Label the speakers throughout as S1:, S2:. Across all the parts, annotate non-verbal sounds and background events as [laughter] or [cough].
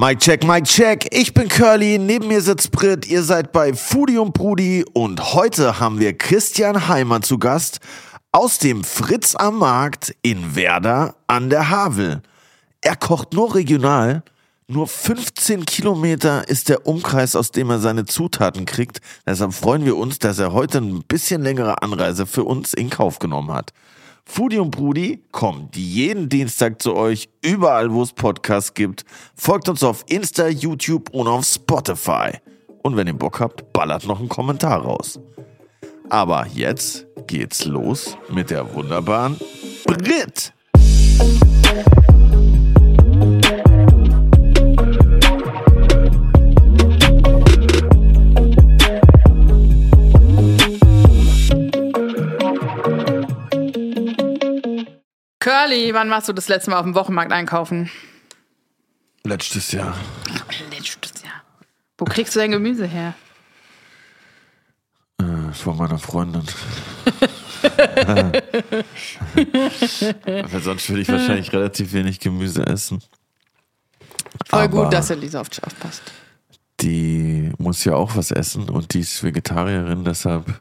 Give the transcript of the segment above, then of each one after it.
S1: Mike check, Mike check. Ich bin Curly, neben mir sitzt Brit. Ihr seid bei Foodie und Brudi und heute haben wir Christian Heimer zu Gast aus dem Fritz am Markt in Werder an der Havel. Er kocht nur regional. Nur 15 Kilometer ist der Umkreis, aus dem er seine Zutaten kriegt. Deshalb freuen wir uns, dass er heute ein bisschen längere Anreise für uns in Kauf genommen hat. Foodie und Brudi kommt jeden Dienstag zu euch, überall wo es Podcasts gibt. Folgt uns auf Insta, YouTube und auf Spotify. Und wenn ihr Bock habt, ballert noch einen Kommentar raus. Aber jetzt geht's los mit der wunderbaren Brit.
S2: Curly, wann warst du das letzte Mal auf dem Wochenmarkt einkaufen?
S1: Letztes Jahr.
S2: Letztes Jahr. Wo kriegst du dein Gemüse her?
S1: Äh, von meiner Freundin. [laughs] Weil sonst würde ich wahrscheinlich relativ wenig Gemüse essen.
S2: Voll
S1: Aber
S2: gut, dass Elisa auf dich aufpasst.
S1: Die muss ja auch was essen und die ist Vegetarierin, deshalb,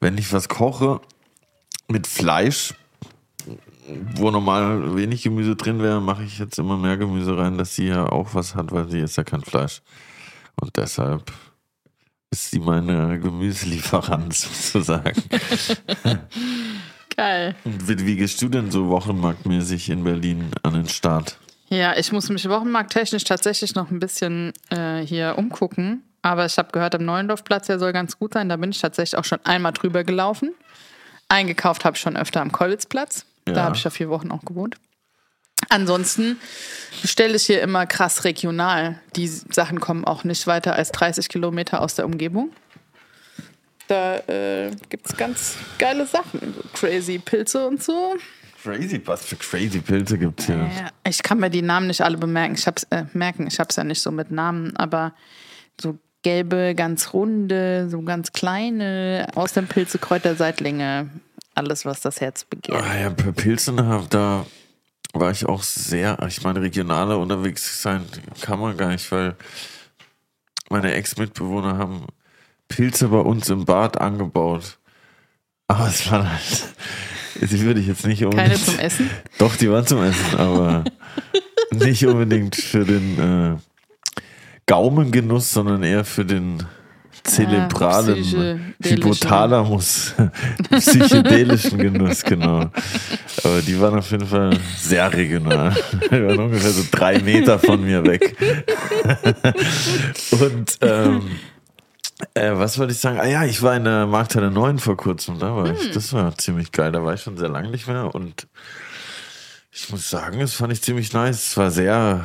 S1: wenn ich was koche mit Fleisch, wo normal wenig Gemüse drin wäre, mache ich jetzt immer mehr Gemüse rein, dass sie ja auch was hat, weil sie ist ja kein Fleisch. Und deshalb ist sie meine Gemüselieferant [laughs] sozusagen.
S2: Geil.
S1: Und wie, wie gehst du denn so wochenmarktmäßig in Berlin an den Start?
S2: Ja, ich muss mich wochenmarkttechnisch tatsächlich noch ein bisschen äh, hier umgucken. Aber ich habe gehört, am Neuendorfplatz, der soll ganz gut sein. Da bin ich tatsächlich auch schon einmal drüber gelaufen. Eingekauft habe ich schon öfter am Kollitzplatz.
S1: Ja.
S2: Da habe ich ja vier Wochen auch gewohnt. Ansonsten bestelle ich hier immer krass regional. Die Sachen kommen auch nicht weiter als 30 Kilometer aus der Umgebung. Da äh, gibt es ganz geile Sachen. Crazy Pilze und so.
S1: Crazy, was für crazy Pilze gibt es hier?
S2: Ja, ich kann mir die Namen nicht alle bemerken. Ich hab's, äh, merken, ich habe es ja nicht so mit Namen, aber so gelbe, ganz runde, so ganz kleine, aus dem Pilze Kräuterseitlinge, alles, was das Herz begehrt.
S1: Ah ja, bei Pilzen, da- da war ich auch sehr, ich meine, regionaler unterwegs sein kann man gar nicht, weil meine Ex-Mitbewohner haben Pilze bei uns im Bad angebaut. Aber es waren halt, die würde ich jetzt nicht unbedingt.
S2: Keine zum Essen?
S1: Doch, die waren zum Essen, aber nicht unbedingt für den äh, Gaumengenuss, sondern eher für den zerebralen
S2: psychedelischen.
S1: Hypothalamus, psychedelischen Genuss, genau. Aber die waren auf jeden Fall sehr regional. Die waren ungefähr so drei Meter von mir weg. [laughs] Und ähm, äh, was wollte ich sagen? Ah ja, ich war in der Markthalle 9 vor kurzem. Da war ich. Das war ziemlich geil. Da war ich schon sehr lange nicht mehr. Und ich muss sagen, das fand ich ziemlich nice. Es war sehr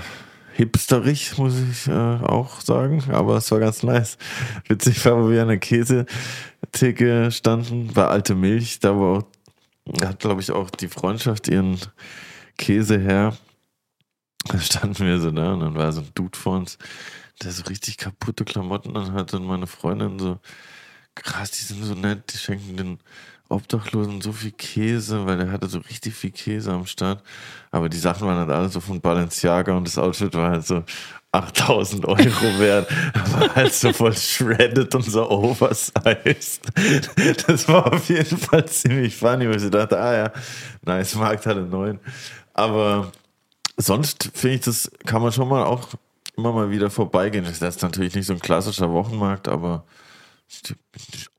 S1: hipsterig, muss ich äh, auch sagen. Aber es war ganz nice. Witzig war, wo wir an der Käsetheke standen, bei Alte Milch. Da wo auch, hat, glaube ich, auch die Freundschaft ihren Käse her. Da standen wir so da und dann war so ein Dude vor uns, der so richtig kaputte Klamotten an hatte und meine Freundin so, krass, die sind so nett, die schenken den Obdachlosen so viel Käse, weil der hatte so richtig viel Käse am Start. Aber die Sachen waren halt alle so von Balenciaga und das Outfit war halt so 8000 Euro [laughs] wert. War halt so voll shredded und so oversized. Das war auf jeden Fall ziemlich funny, weil ich dachte, ah ja, nice, Markthalle 9. Aber sonst finde ich, das kann man schon mal auch immer mal wieder vorbeigehen. Das ist natürlich nicht so ein klassischer Wochenmarkt, aber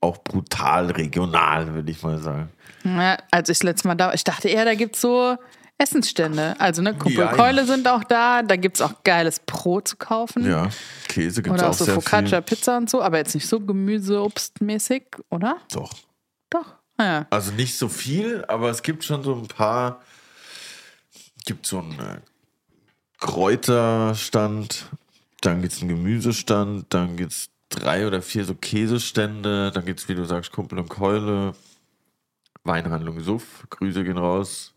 S1: auch brutal regional, würde ich mal sagen.
S2: Ja, als ich das letzte Mal da war, ich dachte eher, da gibt es so Essensstände. Also, ne, Kumpel
S1: Ja.
S2: Sind auch da. Da gibt es auch geiles Brot zu kaufen.
S1: Ja, Käse gibt es
S2: Oder
S1: auch
S2: auch so Focaccia,
S1: viel.
S2: Pizza und so, aber jetzt nicht so Gemüse, Obstmäßig, oder?
S1: Doch.
S2: Doch. Ah, ja.
S1: Also nicht so viel, aber es gibt schon so ein paar. Gibt so einen äh, Kräuterstand, dann gibt es einen Gemüsestand, dann gibt es drei oder vier so Käsestände, dann gibt es, wie du sagst, Kumpel und Keule, Weinhandlung Suff, Grüße gehen raus.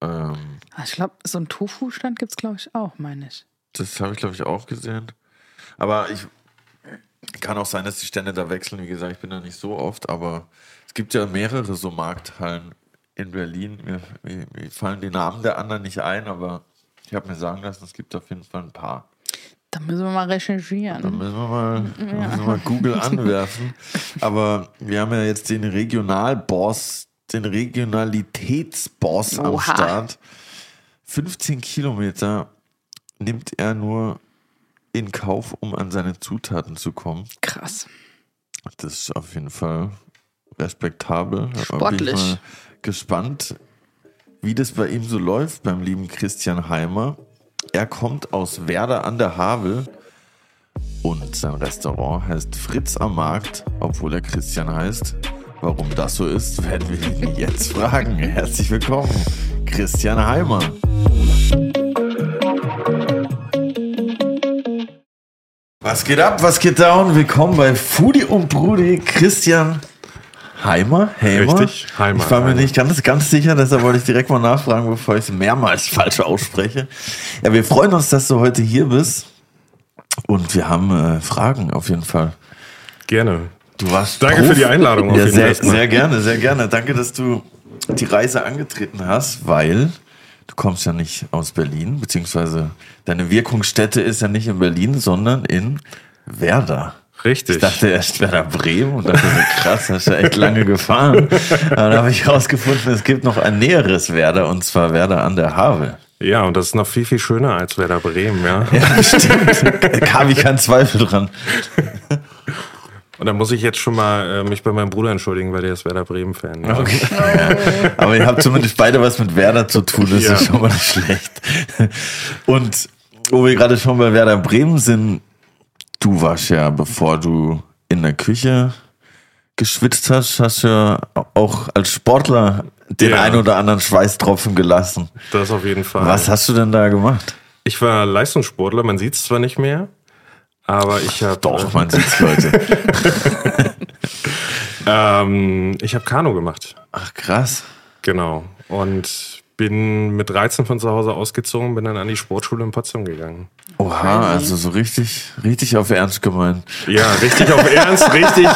S1: Ähm,
S2: Ah, Ich glaube, so ein Tofu-Stand gibt es, glaube ich, auch, meine ich.
S1: das habe ich, glaube ich, auch gesehen. Aber ich kann auch sein, dass die Stände da wechseln. Wie gesagt, ich bin da nicht so oft, aber es gibt ja mehrere so Markthallen in Berlin. Mir, mir, mir fallen die Namen der anderen nicht ein, aber ich habe mir sagen lassen, es gibt auf jeden Fall ein paar.
S2: Da müssen wir mal recherchieren.
S1: Da müssen wir mal, [laughs] da müssen wir mal Google [laughs] anwerfen. Aber wir haben ja jetzt den Regionalboss, den Regionalitätsboss am. Start. 15 Kilometer nimmt er nur in Kauf, um an seine Zutaten zu kommen.
S2: Krass.
S1: Das ist auf jeden Fall respektabel. Da bin ich
S2: Sportlich.
S1: mal gespannt, wie das bei ihm so läuft, beim lieben Christian Heimer. Er kommt aus Werder an der Havel und sein Restaurant heißt Fritz am Markt, obwohl er Christian heißt. Warum das so ist, [laughs] werden wir ihn jetzt fragen. Herzlich willkommen, Christian Heimer. Was geht ab? Was geht down? Willkommen bei Foodie und Brudi. Christian Heimer? Heimer?
S3: Richtig, Heimer,
S1: Ich war mir
S3: Heimer.
S1: nicht ganz, ganz sicher, deshalb wollte ich direkt mal nachfragen, bevor ich es mehrmals [laughs] falsch ausspreche. Ja, wir freuen uns, dass du heute hier bist. Und wir haben äh, Fragen auf jeden Fall.
S3: Gerne.
S1: Du warst
S3: Danke
S1: Profi-
S3: für die Einladung auf
S1: Ja,
S3: jeden
S1: sehr,
S3: Fall.
S1: sehr gerne, sehr gerne. Danke, dass du die Reise angetreten hast, weil du kommst ja nicht aus Berlin, beziehungsweise deine Wirkungsstätte ist ja nicht in Berlin, sondern in Werder.
S3: Richtig.
S1: Ich dachte erst Werder Bremen und dachte so, krass, das ist ja echt lange gefahren. Aber dann habe ich herausgefunden, es gibt noch ein näheres Werder und zwar Werder an der Havel.
S3: ja, und das ist noch viel, viel schöner als Werder Bremen, ja.
S1: Ja, [laughs] stimmt. Habe ich keinen Zweifel dran.
S3: Und da muss ich jetzt schon mal äh, mich bei meinem Bruder entschuldigen, weil der ist Werder Bremen-Fan. Ja.
S1: Okay. Ja. Aber ihr habt zumindest beide was mit Werder zu tun, das
S3: Ja.
S1: ist schon mal nicht schlecht. Und wo wir gerade schon bei Werder Bremen sind, du warst ja, bevor du in der Küche geschwitzt hast, hast du ja auch als Sportler den
S3: Ja.
S1: ein oder anderen Schweißtropfen gelassen.
S3: Das auf jeden Fall.
S1: Was hast du denn da gemacht?
S3: Ich war Leistungssportler, man sieht es zwar nicht mehr, aber ich habe
S1: Doch, man sieht's, Leute. [laughs]
S3: ähm, ich habe Kanu gemacht.
S1: Ach, krass.
S3: Genau. Und bin mit 13 von zu Hause ausgezogen, bin dann an die Sportschule in Potsdam gegangen.
S1: Oha, also so richtig, richtig auf Ernst gemeint.
S3: Ja, richtig auf [laughs] Ernst, richtig.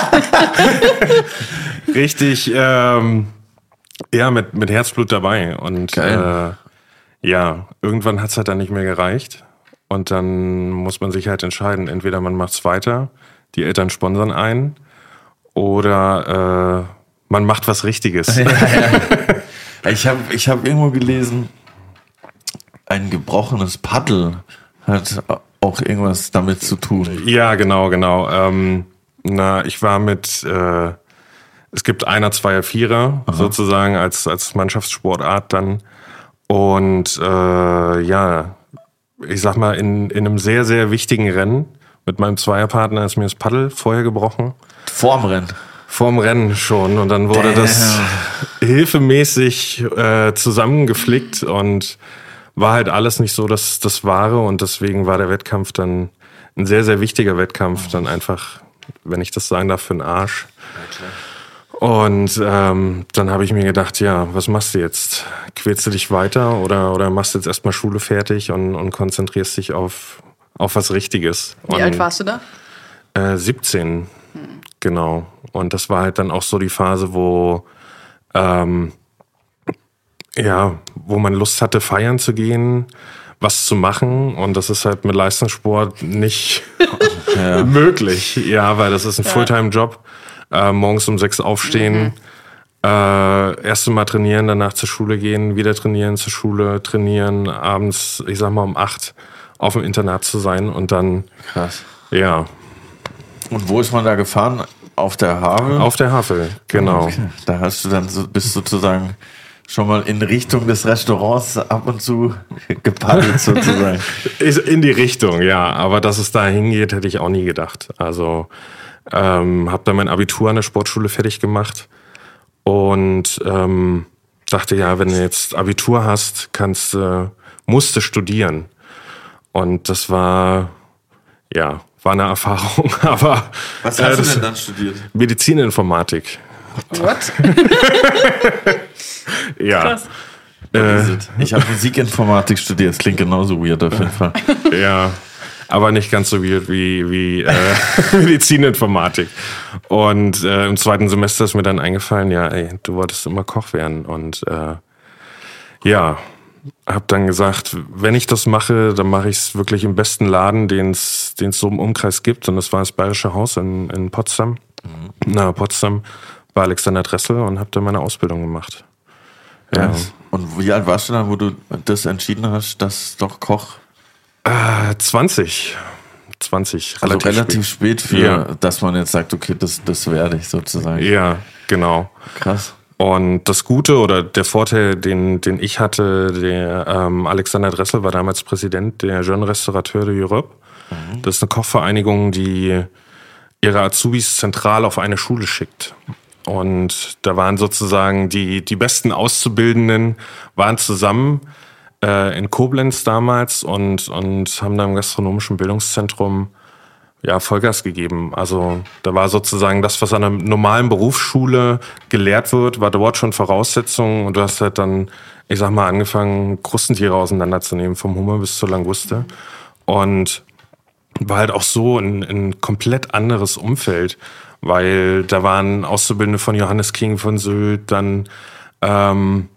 S3: richtig, ähm, ja, mit, mit Herzblut dabei. Und
S1: Geil.
S3: äh, ja, irgendwann hat's halt dann nicht mehr gereicht. Und dann muss man sich halt entscheiden, entweder man macht's weiter, die Eltern sponsern ein, oder äh, man macht was Richtiges. [laughs]
S1: Ich habe ich hab irgendwo gelesen, ein gebrochenes Paddel hat auch irgendwas damit zu tun.
S3: Ja, genau, genau. Ähm, na, ich war mit, äh, es gibt einer, zweier, vierer sozusagen als, als Mannschaftssportart dann. Und äh, ja, ich sag mal, in, in einem sehr, sehr wichtigen Rennen mit meinem Zweierpartner ist mir das Paddel vorher gebrochen.
S1: Vorm Rennen.
S3: Vorm Rennen schon. Und dann wurde das hilfemäßig äh, zusammengeflickt und war halt alles nicht so das, das Wahre. Und deswegen war der Wettkampf dann ein sehr, sehr wichtiger Wettkampf. Dann einfach, wenn ich das sagen darf, für den Arsch. Und ähm, dann habe ich mir gedacht, ja, was machst du jetzt? Quälst du dich weiter oder, oder machst du jetzt erstmal Schule fertig und, und konzentrierst dich auf, auf was Richtiges?
S2: Wie
S3: und,
S2: alt warst du da?
S3: äh, 17, genau. Und das war halt dann auch so die Phase, wo ähm, ja, wo man Lust hatte, feiern zu gehen, was zu machen. Und das ist halt mit Leistungssport nicht [laughs] [laughs] möglich. Ja, weil das ist ein Fulltime-Job. Äh, morgens um sechs aufstehen, äh, erst mal trainieren, danach zur Schule gehen, wieder trainieren, zur Schule trainieren, abends, ich sag mal um acht auf dem Internat zu sein und dann,
S1: Krass.
S3: ja,
S1: Und wo ist man da gefahren? Auf der Havel?
S3: auf der Havel, genau.
S1: Okay. Da hast du dann so, bist sozusagen schon mal in Richtung des Restaurants ab und zu gepaddelt sozusagen. [laughs]
S3: In die Richtung, ja. Aber dass es da hingeht, hätte ich auch nie gedacht. Also ähm, habe dann mein Abitur an der Sportschule fertig gemacht und ähm, dachte, ja, wenn du jetzt Abitur hast, kannst äh, musst du studieren. Und das war, ja, war eine Erfahrung. [laughs] Aber
S1: Was
S3: äh,
S1: hast du
S3: das-
S1: denn dann studiert?
S3: Medizininformatik.
S2: What? [laughs]
S3: Ja.
S2: Krass.
S1: Ich habe Musikinformatik studiert, das klingt genauso weird auf jeden Fall. [laughs]
S3: Ja, aber nicht ganz so weird wie, wie äh, Medizininformatik. Und äh, im zweiten Semester ist mir dann eingefallen, ja, ey, du wolltest immer Koch werden. Und äh, ja, habe dann gesagt, wenn ich das mache, dann mache ich es wirklich im besten Laden, den es so im Umkreis gibt. Und das war das Bayerische Haus in, in Potsdam. Mhm. Na, Potsdam bei Alexander Dressel und habe da meine Ausbildung gemacht.
S1: Ja. Und wie alt warst du dann, wo du das entschieden hast, dass doch Koch?
S3: Äh, 20. 20.
S1: Also relativ, relativ spät, spät für, ja. dass man jetzt sagt, okay, das, das werde ich sozusagen.
S3: Ja, genau.
S1: Krass.
S3: Und das Gute oder der Vorteil, den, den ich hatte, der ähm, Alexander Dressel war damals Präsident der Jeune Restaurateur de Europe. Mhm. Das ist eine Kochvereinigung, die ihre Azubis zentral auf eine Schule schickt. Und da waren sozusagen die, die besten Auszubildenden waren zusammen äh, in Koblenz damals und, und haben da im gastronomischen Bildungszentrum ja, Vollgas gegeben. Also da war sozusagen das, was an einer normalen Berufsschule gelehrt wird, war dort schon Voraussetzung und du hast halt dann, ich sag mal, angefangen, Krustentiere auseinanderzunehmen, vom Hummer bis zur Languste. Und war halt auch so ein, ein komplett anderes Umfeld, weil da waren Auszubildende von Johannes King von Sylt, dann ähm,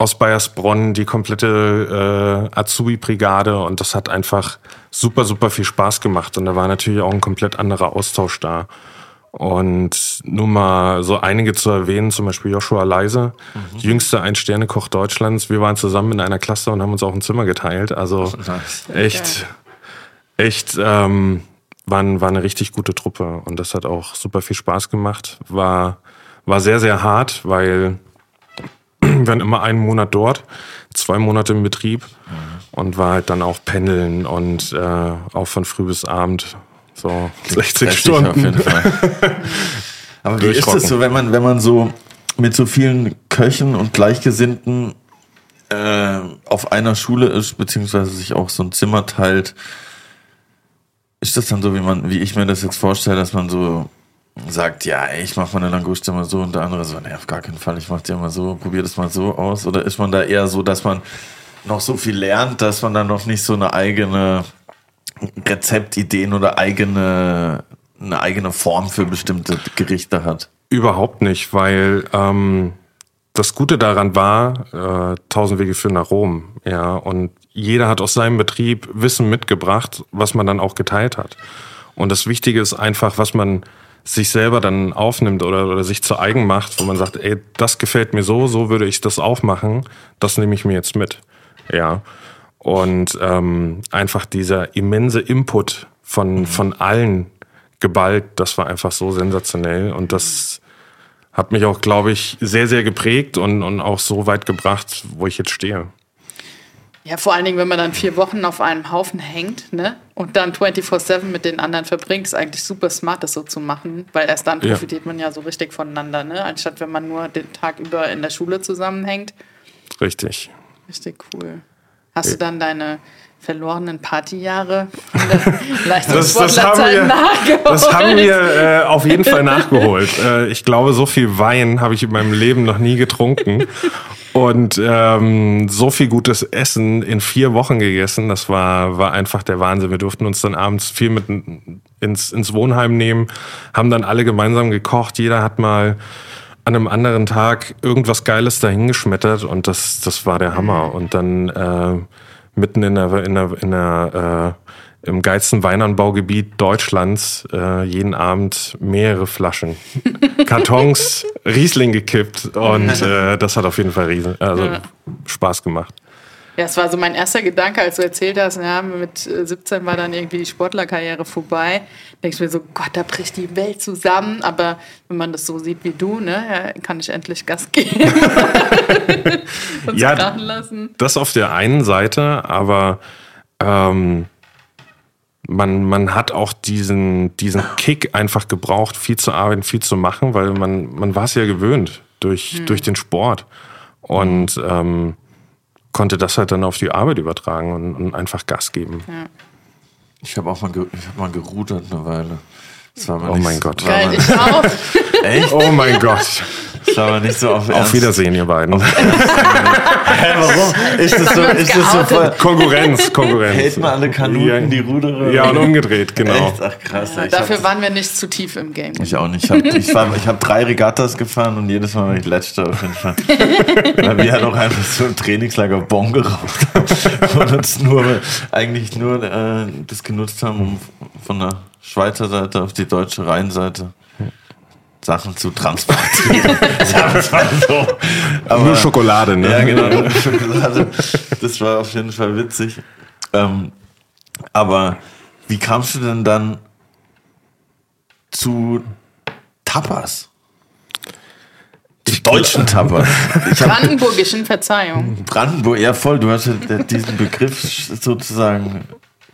S3: aus Bayersbronn die komplette äh, Azubi-Brigade und das hat einfach super, super viel Spaß gemacht und da war natürlich auch ein komplett anderer Austausch da. Und nur mal so einige zu erwähnen, zum Beispiel Joshua Leise, mhm. jüngster Ein-Sterne-Koch Deutschlands. Wir waren zusammen in einer Klasse und haben uns auch ein Zimmer geteilt. Also [laughs] echt, echt, ähm, war, war eine richtig gute Truppe und das hat auch super viel Spaß gemacht. War, war sehr, sehr hart, weil wir waren immer einen Monat dort, zwei Monate im Betrieb mhm. und war halt dann auch pendeln und äh, auch von früh bis Abend so 60 Stunden. Auf jeden Fall. [laughs]
S1: Aber wie ist es so, wenn man, wenn man so mit so vielen Köchen und Gleichgesinnten äh, auf einer Schule ist, beziehungsweise sich auch so ein Zimmer teilt, ist das dann so, wie man, wie ich mir das jetzt vorstelle, dass man so sagt, ja, ich mache meine Languste mal so und der andere so, nee, auf gar keinen Fall, ich mache die mal so, probier das mal so aus? Oder ist man da eher so, dass man noch so viel lernt, dass man dann noch nicht so eine eigene Rezeptideen oder eigene, eine eigene Form für bestimmte Gerichte hat?
S3: Überhaupt nicht, weil ähm, das Gute daran war, äh, tausend Wege führen nach Rom, ja, und jeder hat aus seinem Betrieb Wissen mitgebracht, was man dann auch geteilt hat. Und das Wichtige ist einfach, was man sich selber dann aufnimmt oder, oder sich zu eigen macht, wo man sagt, ey, das gefällt mir so, so würde ich das auch machen, das nehme ich mir jetzt mit. Ja. Und ähm, einfach dieser immense Input von, von allen geballt, das war einfach so sensationell. Und das hat mich auch, glaube ich, sehr, sehr geprägt und, und auch so weit gebracht, wo ich jetzt stehe.
S2: Ja, vor allen Dingen, wenn man dann vier Wochen auf einem Haufen hängt ne? und dann 24-7 mit den anderen verbringt, ist eigentlich super smart, das so zu machen, weil erst dann profitiert ja. man ja so richtig voneinander, ne? anstatt wenn man nur den Tag über in der Schule zusammenhängt.
S3: Richtig.
S2: Richtig cool. Hast ja. du dann deine verlorenen Partyjahre [laughs] das, das, haben wir, nachgeholt.
S3: das haben wir äh, auf jeden Fall [laughs] nachgeholt. äh, ich glaube, so viel Wein habe ich in meinem Leben noch nie getrunken. Und ähm, so viel gutes Essen in vier Wochen gegessen, das war, war einfach der Wahnsinn. Wir durften uns dann abends viel mit ins, ins Wohnheim nehmen, haben dann alle gemeinsam gekocht. Jeder hat mal an einem anderen Tag irgendwas Geiles dahingeschmettert und das, das war der Hammer. Und dann äh, mitten in der, in der, in der äh, im geilsten Weinanbaugebiet Deutschlands äh, jeden Abend mehrere Flaschen, [laughs] Kartons Riesling gekippt und [laughs] äh, das hat auf jeden Fall riesen, also ja. Spaß gemacht.
S2: Ja, es war so mein erster Gedanke, als du erzählt hast, ja, mit 17 war dann irgendwie die Sportlerkarriere vorbei. Da denke ich mir so, Gott, da bricht die Welt zusammen. Aber wenn man das so sieht wie du, ne, kann ich endlich Gas geben [laughs] und
S3: ja, lassen. Das auf der einen Seite, aber ähm, man, man hat auch diesen, diesen Kick einfach gebraucht, viel zu arbeiten, viel zu machen, weil man, man war es ja gewöhnt durch, hm. durch den Sport. Und ähm, konnte das halt dann auf die Arbeit übertragen und, und einfach Gas geben. Ja.
S1: Ich habe auch mal, ich hab mal gerudert eine Weile.
S3: oh mein Gott.
S2: Geil, ich auch. [laughs]
S3: Echt? Oh mein Gott.
S1: War aber nicht so auf
S3: Auf
S1: Ernst.
S3: Wiedersehen, ihr beiden.
S1: Hä, warum? Ist das so, ist das so voll...
S3: Konkurrenz, Konkurrenz.
S1: Hält man alle Kanuten, die Ruderer?
S3: Ja, und umgedreht, genau.
S1: Echt? Ach krass. ich
S2: Dafür
S1: hab,
S2: waren wir nicht zu tief im Game.
S1: ich auch nicht. Ich habe ich war- ich hab drei Regattas gefahren und jedes Mal war ich letzter auf jeden Fall. [laughs] Weil wir halt auch einfach so im Trainingslager Bon geraucht haben und uns nur, eigentlich nur äh, das genutzt haben, um von der Schweizer Seite auf die deutsche Rheinseite Sachen zu transportieren. [laughs] Sagen wir es mal so. Aber,
S3: Nur Schokolade, ne?
S1: Ja, genau, nur Schokolade. Das war auf jeden Fall witzig. Ähm, aber wie kamst du denn dann zu Tapas? Zu deutschen Tapas.
S2: Brandenburgischen Verzeihung.
S1: Brandenburg, ja voll, du hast ja diesen Begriff sozusagen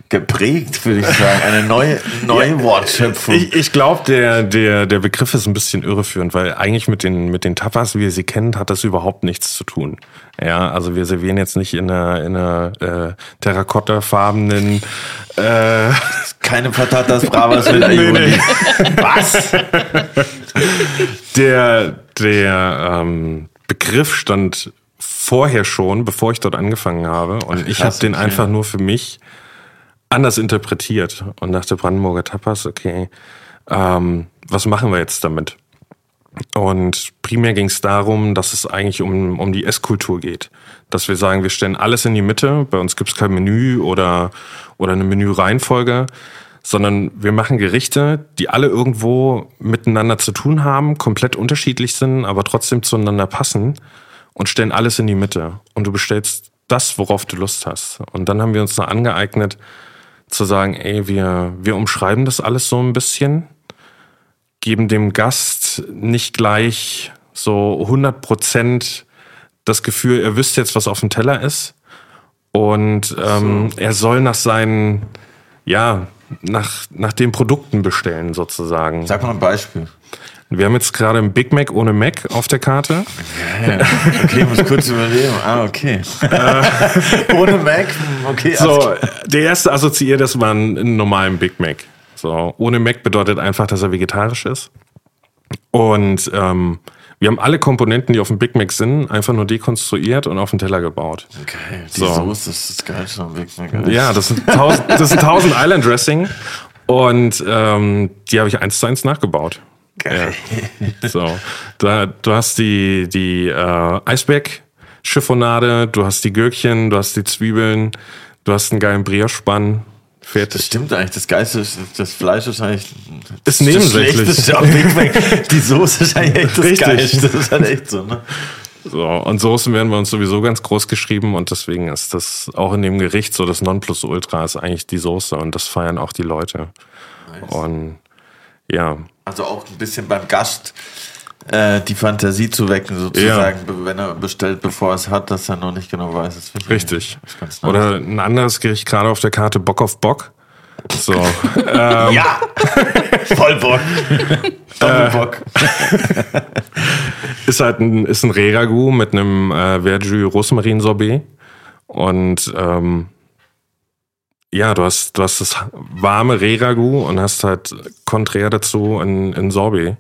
S1: geprägt, würde ich sagen. Eine neue, neue [laughs] Wortschöpfung.
S3: Ich, ich glaube, der, der, der Begriff ist ein bisschen irreführend, weil eigentlich mit den, mit den Tapas, wie ihr sie kennt, hat das überhaupt nichts zu tun. Ja, also wir servieren jetzt nicht in einer, in einer äh, terrakottafarbenen äh,
S1: Keine Patatas Bravas [laughs] mit Aioli. [laughs] Was?
S3: Der, der ähm, Begriff stand vorher schon, bevor ich dort angefangen habe. Und ich habe den
S1: okay.
S3: einfach nur für mich anders interpretiert und dachte, Brandenburger Tapas, okay, ähm, was machen wir jetzt damit? Und primär ging es darum, dass es eigentlich um, um die Esskultur geht. Dass wir sagen, wir stellen alles in die Mitte. Bei uns gibt es kein Menü oder, oder eine Menüreihenfolge, sondern wir machen Gerichte, die alle irgendwo miteinander zu tun haben, komplett unterschiedlich sind, aber trotzdem zueinander passen und stellen alles in die Mitte. Und du bestellst das, worauf du Lust hast. Und dann haben wir uns noch angeeignet, zu sagen, ey, wir, wir umschreiben das alles so ein bisschen geben dem Gast nicht gleich so 100 Prozent das Gefühl, er wüsste jetzt, was auf dem Teller ist. Und ähm, er soll nach seinen, ja, nach, nach den Produkten bestellen sozusagen.
S1: Sag mal ein Beispiel.
S3: Wir haben jetzt gerade einen Big Mac ohne Mac auf der Karte.
S1: Okay, ich muss kurz überlegen. Ah, okay. [laughs] Ohne Mac? Okay.
S3: So, der erste assoziiert das mal einen normalen Big Mac. So, ohne Mac bedeutet einfach, dass er vegetarisch ist. Und ähm, wir haben alle Komponenten, die auf dem Big Mac sind, einfach nur dekonstruiert und auf den Teller gebaut.
S1: Okay, die
S3: So.
S1: Soße ist das Geilste am Big Mac.
S3: Ja, das sind tausend, das sind tausend Island Dressing und ähm, die habe ich eins zu eins nachgebaut.
S1: Geil.
S3: Ja. [laughs] So, da, du hast die, die äh, Eisberg-Chiffonade, du hast die Gürkchen, du hast die Zwiebeln, du hast einen geilen Brioche-Spann.
S1: Das
S3: Fertig.
S1: stimmt eigentlich. Das Geilste ist, das Fleisch ist eigentlich
S3: Ist
S1: das
S3: nebensächlich.
S1: Schlechteste am Big Mac. Die Soße ist eigentlich echt das
S3: Richtig.
S1: Geilste. Das ist halt echt so, ne?
S3: So, und Soßen werden bei uns sowieso ganz groß geschrieben und deswegen ist das auch in dem Gericht so das Nonplusultra ist eigentlich die Soße und das feiern auch die Leute. Und ja,
S1: Also auch ein bisschen beim Gast äh, die Fantasie zu wecken, sozusagen, wenn er bestellt, bevor er es hat, dass er noch nicht genau weiß. Das
S3: richtig.
S1: nice.
S3: Oder ein anderes Gericht gerade auf der Karte Bock auf Bock. So, [laughs]
S1: Ja! Voll Bock! [laughs] Doppelbock. [laughs]
S3: ist halt ein, ist ein Reragu mit einem äh, Verjus Rosmarin Sorbet. Und ähm, ja, du hast, du hast das warme Reragu und hast halt konträr dazu ein, ein Sorbet.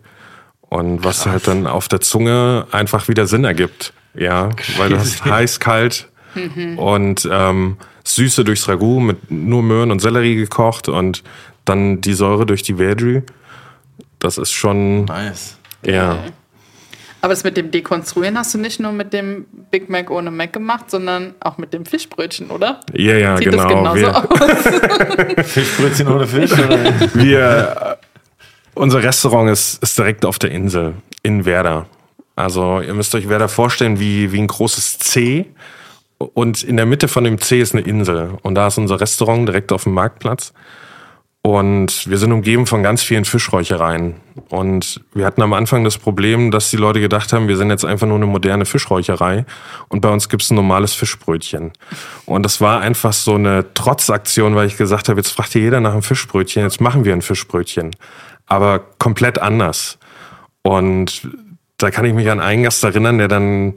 S3: Und was halt dann auf der Zunge einfach wieder Sinn ergibt. Ja, weil du hast heiß, kalt und ähm, Süße durchs Ragout mit nur Möhren und Sellerie gekocht und dann die Säure durch die Verjus. Das ist schon,
S1: nice.
S3: ja.
S2: Aber das mit dem Dekonstruieren hast du nicht nur mit dem Big Mac ohne Mac gemacht, sondern auch mit dem Fischbrötchen, oder?
S3: Ja, ja,
S2: Sieht
S3: genau.
S2: das genauso
S3: wir,
S2: aus? [laughs]
S1: Fischbrötchen ohne Fisch? Oder? [laughs]
S3: wir, äh, unser Restaurant ist, ist direkt auf der Insel in Werder. Also ihr müsst euch Werder vorstellen wie, wie ein großes C und in der Mitte von dem C ist eine Insel und da ist unser Restaurant direkt auf dem Marktplatz und wir sind umgeben von ganz vielen Fischräuchereien. Und wir hatten am Anfang das Problem, dass die Leute gedacht haben, wir sind jetzt einfach nur eine moderne Fischräucherei und bei uns gibt's ein normales Fischbrötchen. Und das war einfach so eine Trotzaktion, weil ich gesagt habe, jetzt fragt hier jeder nach einem Fischbrötchen, jetzt machen wir ein Fischbrötchen, aber komplett anders. Und da kann ich mich an einen Gast erinnern, der dann,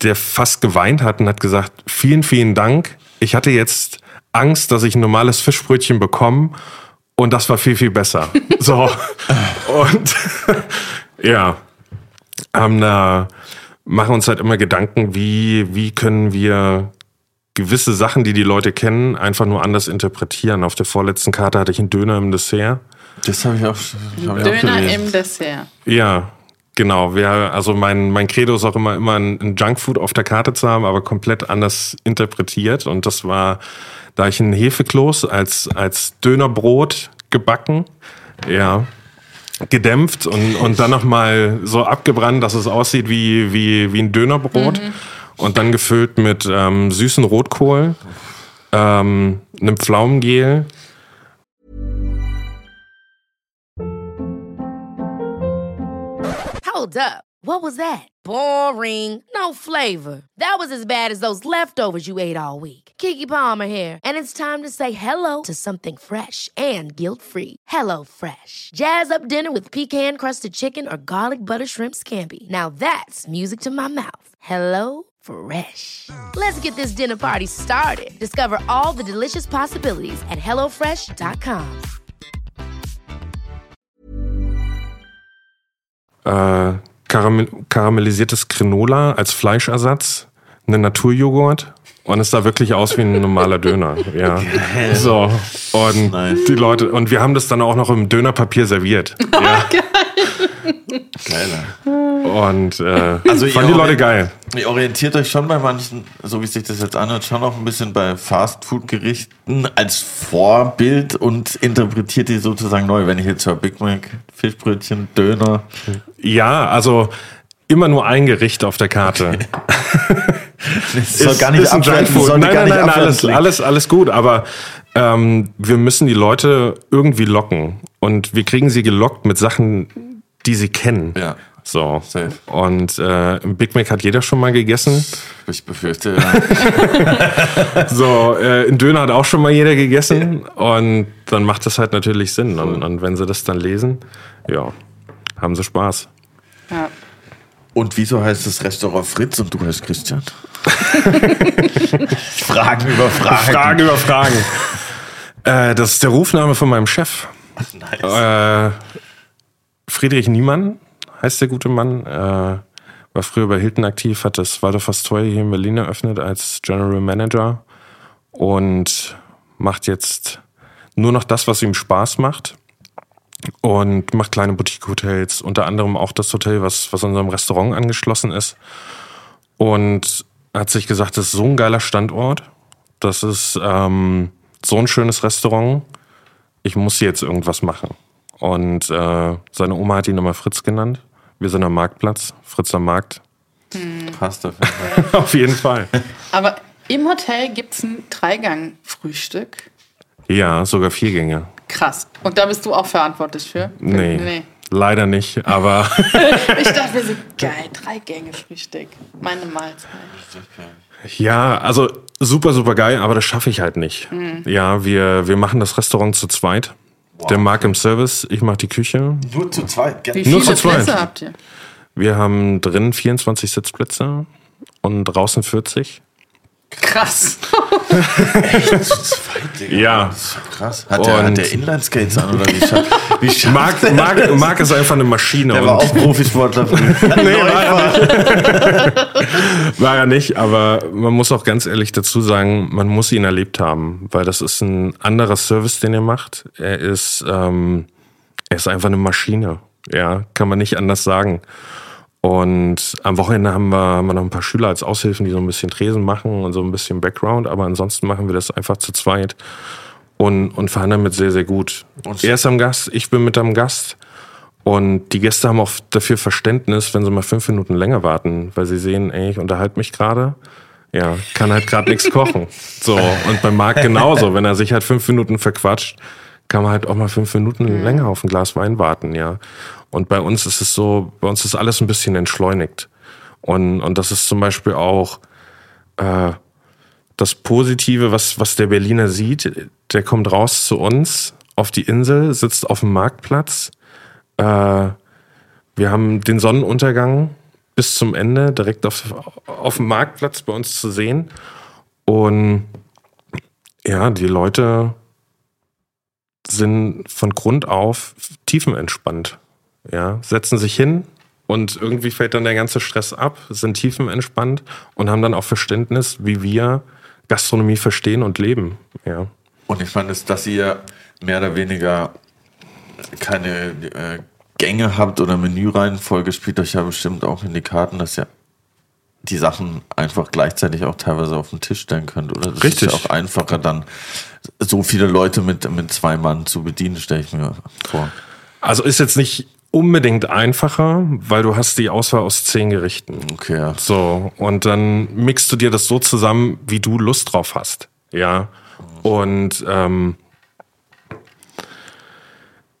S3: der fast geweint hat und hat gesagt, vielen, vielen Dank. Ich hatte jetzt Angst, dass ich ein normales Fischbrötchen bekomme und das war viel, viel besser. [laughs] so. Und [laughs] ja. haben da, machen uns halt immer Gedanken, wie, wie können wir gewisse Sachen, die die Leute kennen, einfach nur anders interpretieren. Auf der vorletzten Karte hatte ich einen Döner im Dessert.
S1: Das habe ich auch, hab
S2: Döner
S1: ich auch
S2: im Dessert.
S3: Ja, genau. Wer, also mein, mein Credo ist auch immer, immer ein Junkfood auf der Karte zu haben, aber komplett anders interpretiert. Und das war, da ich ein Hefekloß als, als Dönerbrot gebacken, ja, gedämpft und, und dann nochmal so abgebrannt, dass es aussieht wie, wie, wie ein Dönerbrot. Und dann gefüllt mit ähm, süßen Rotkohl, ähm, einem Pflaumengel,
S4: Hold up. What was that? Boring. No flavor. That was as bad as those leftovers you ate all week. Kiki Palmer here, and it's time to say hello to something fresh and guilt-free. Hello Fresh. Jazz up dinner with pecan-crusted chicken or garlic butter shrimp scampi. Now that's music to my mouth. Hello Fresh. Let's get this dinner party started. Discover all the delicious possibilities at hellofresh.com.
S3: äh, karamell karamellisiertes Granola als Fleischersatz, einen Naturjoghurt und es sah wirklich aus wie ein normaler Döner. Ja. [laughs] So. Und
S1: Nice.
S3: die Leute, und wir haben das dann auch noch im Dönerpapier serviert. [laughs] Ja.
S1: Geiler.
S3: Und äh,
S1: Also
S3: fanden die Leute geil.
S1: Ihr orientiert euch schon bei manchen, so wie sich das jetzt anhört, schon auch ein bisschen bei Fastfood-Gerichten als Vorbild und interpretiert die sozusagen neu. Wenn ich jetzt höre Big Mac, Fischbrötchen, Döner.
S3: Ja, also immer nur ein Gericht auf der Karte. [laughs]
S1: Das soll gar nicht soll
S3: Nein,
S1: gar
S3: nein,
S1: nicht
S3: nein,
S1: abwerten
S3: alles, alles, alles gut. Aber ähm, wir müssen die Leute irgendwie locken. Und wir kriegen sie gelockt mit Sachen, die sie kennen.
S1: Ja.
S3: So.
S1: Safe.
S3: Und äh, im Big Mac hat jeder schon mal gegessen.
S1: Ich befürchte, ja. [laughs]
S3: So, äh, ein Döner hat auch schon mal jeder gegessen. Und dann macht das halt natürlich Sinn. Und, und wenn sie das dann lesen, ja, haben sie Spaß.
S2: Ja.
S1: Und wieso heißt das Restaurant Fritz und du heißt Christian? [laughs] Fragen über Fragen.
S3: Fragen über Fragen. äh, das ist der Rufname von meinem Chef.
S1: Nice.
S3: Äh, Friedrich Niemann heißt der gute Mann. Äh, war früher bei Hilton aktiv, hat das Waldorf Astoria hier in Berlin eröffnet als General Manager und macht jetzt nur noch das, was ihm Spaß macht. Und macht kleine Boutique-Hotels, unter anderem auch das Hotel, was, was unserem Restaurant angeschlossen ist. Und hat sich gesagt, das ist so ein geiler Standort. Das ist ähm, so ein schönes Restaurant ich muss jetzt irgendwas machen. Und äh, seine Oma hat ihn immer Fritz genannt. Wir sind am Marktplatz, Fritz am Markt.
S1: Passt dafür. [laughs]
S3: Auf jeden Fall.
S2: Aber im Hotel gibt es ein Dreigang-Frühstück.
S3: Ja, sogar vier Gänge.
S2: Krass. Und da bist du auch verantwortlich für?
S3: Nee,
S2: nee.
S3: leider nicht, aber [laughs]
S2: Ich [laughs] dachte mir so, geil, drei Gänge Frühstück. Meine Mahlzeit.
S3: ja, also super, super geil, aber das schaffe ich halt nicht. Ja, wir, wir machen das Restaurant zu zweit. Der Marc im Service, ich mache die Küche.
S1: Nur zu zweit.
S2: Wie
S3: Nur
S2: viele
S3: zu zweit.
S2: Plätze habt ihr?
S3: Wir haben drin 24 Sitzplätze und draußen 40.
S2: Krass. [laughs]
S3: Ja.
S1: Das ist ja krass. Hat der, hat der Inline-Skates an oder wie [laughs] schafft, schafft
S3: Marc, Marc, ist einfach eine Maschine.
S1: Der war auch Profisportler. [laughs]
S3: Nee, war er nicht. [laughs] war er nicht, aber man muss auch ganz ehrlich dazu sagen, man muss ihn erlebt haben, weil das ist ein anderer Service, den er macht. Er ist, ähm, er ist einfach eine Maschine. Ja, kann man nicht anders sagen. Und am Wochenende haben wir, haben wir noch ein paar Schüler als Aushilfen, die so ein bisschen Tresen machen und so ein bisschen Background, aber ansonsten machen wir das einfach zu zweit und, und fahren damit sehr, sehr gut.
S1: Und-
S3: er ist am Gast, ich bin mit am Gast. Und die Gäste haben auch dafür Verständnis, wenn sie mal fünf Minuten länger warten, weil sie sehen, ey, ich unterhalte mich gerade. Ja, kann halt gerade nichts kochen. [laughs] So, und beim Marc genauso. Wenn er sich halt fünf Minuten verquatscht, kann man halt auch mal fünf Minuten länger auf ein Glas Wein warten, ja. Und bei uns ist es so, bei uns ist alles ein bisschen entschleunigt. Und, und das ist zum Beispiel auch äh, das Positive, was, was der Berliner sieht. Der kommt raus zu uns auf die Insel, sitzt auf dem Marktplatz. Äh, wir haben den Sonnenuntergang bis zum Ende direkt auf, auf dem Marktplatz bei uns zu sehen. Und ja, die Leute sind von Grund auf tiefenentspannt. Ja, setzen sich hin, und irgendwie fällt dann der ganze Stress ab, sind tiefenentspannt und haben dann auch Verständnis, wie wir Gastronomie verstehen und leben. Ja.
S1: Und ich meine, dass ihr mehr oder weniger keine äh, Gänge habt oder Menüreihenfolge, spielt euch ja bestimmt auch in die Karten, dass ihr die Sachen einfach gleichzeitig auch teilweise auf den Tisch stellen könnt. Oder das
S3: Richtig.
S1: ist ja auch einfacher dann so viele Leute mit, mit zwei Mann zu bedienen, stelle ich mir vor.
S3: Also ist jetzt nicht unbedingt einfacher, weil du hast die Auswahl aus zehn Gerichten.
S1: Okay, ja.
S3: So, und dann mixt du dir das so zusammen, wie du Lust drauf hast. Ja. Und ähm,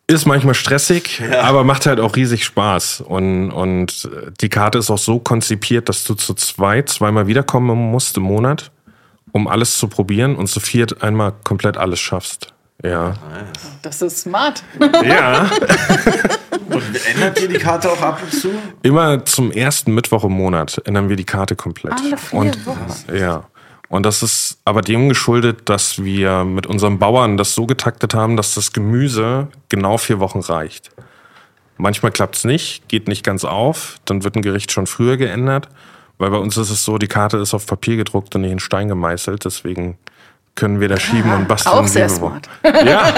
S3: ist manchmal stressig, aber macht halt auch riesig Spaß. Und, und die Karte ist auch so konzipiert, dass du zu zweit zweimal wiederkommen musst im Monat, um alles zu probieren und zu viert einmal komplett alles schaffst. Ja.
S2: Das ist smart.
S3: Ja. [laughs]
S1: Und ändert ihr die Karte auch ab und zu?
S3: Immer zum ersten Mittwoch im Monat ändern wir die Karte komplett.
S2: Alle vier
S3: und,
S2: Wochen.
S3: Ja. Und das ist aber dem geschuldet, dass wir mit unseren Bauern das so getaktet haben, dass das Gemüse genau vier Wochen reicht. Manchmal klappt's nicht, geht nicht ganz auf, dann wird ein Gericht schon früher geändert, weil bei uns ist es so, die Karte ist auf Papier gedruckt und nicht in Stein gemeißelt, deswegen können wir da schieben und basteln.
S2: Auch sehr smart.
S3: Ja, [laughs]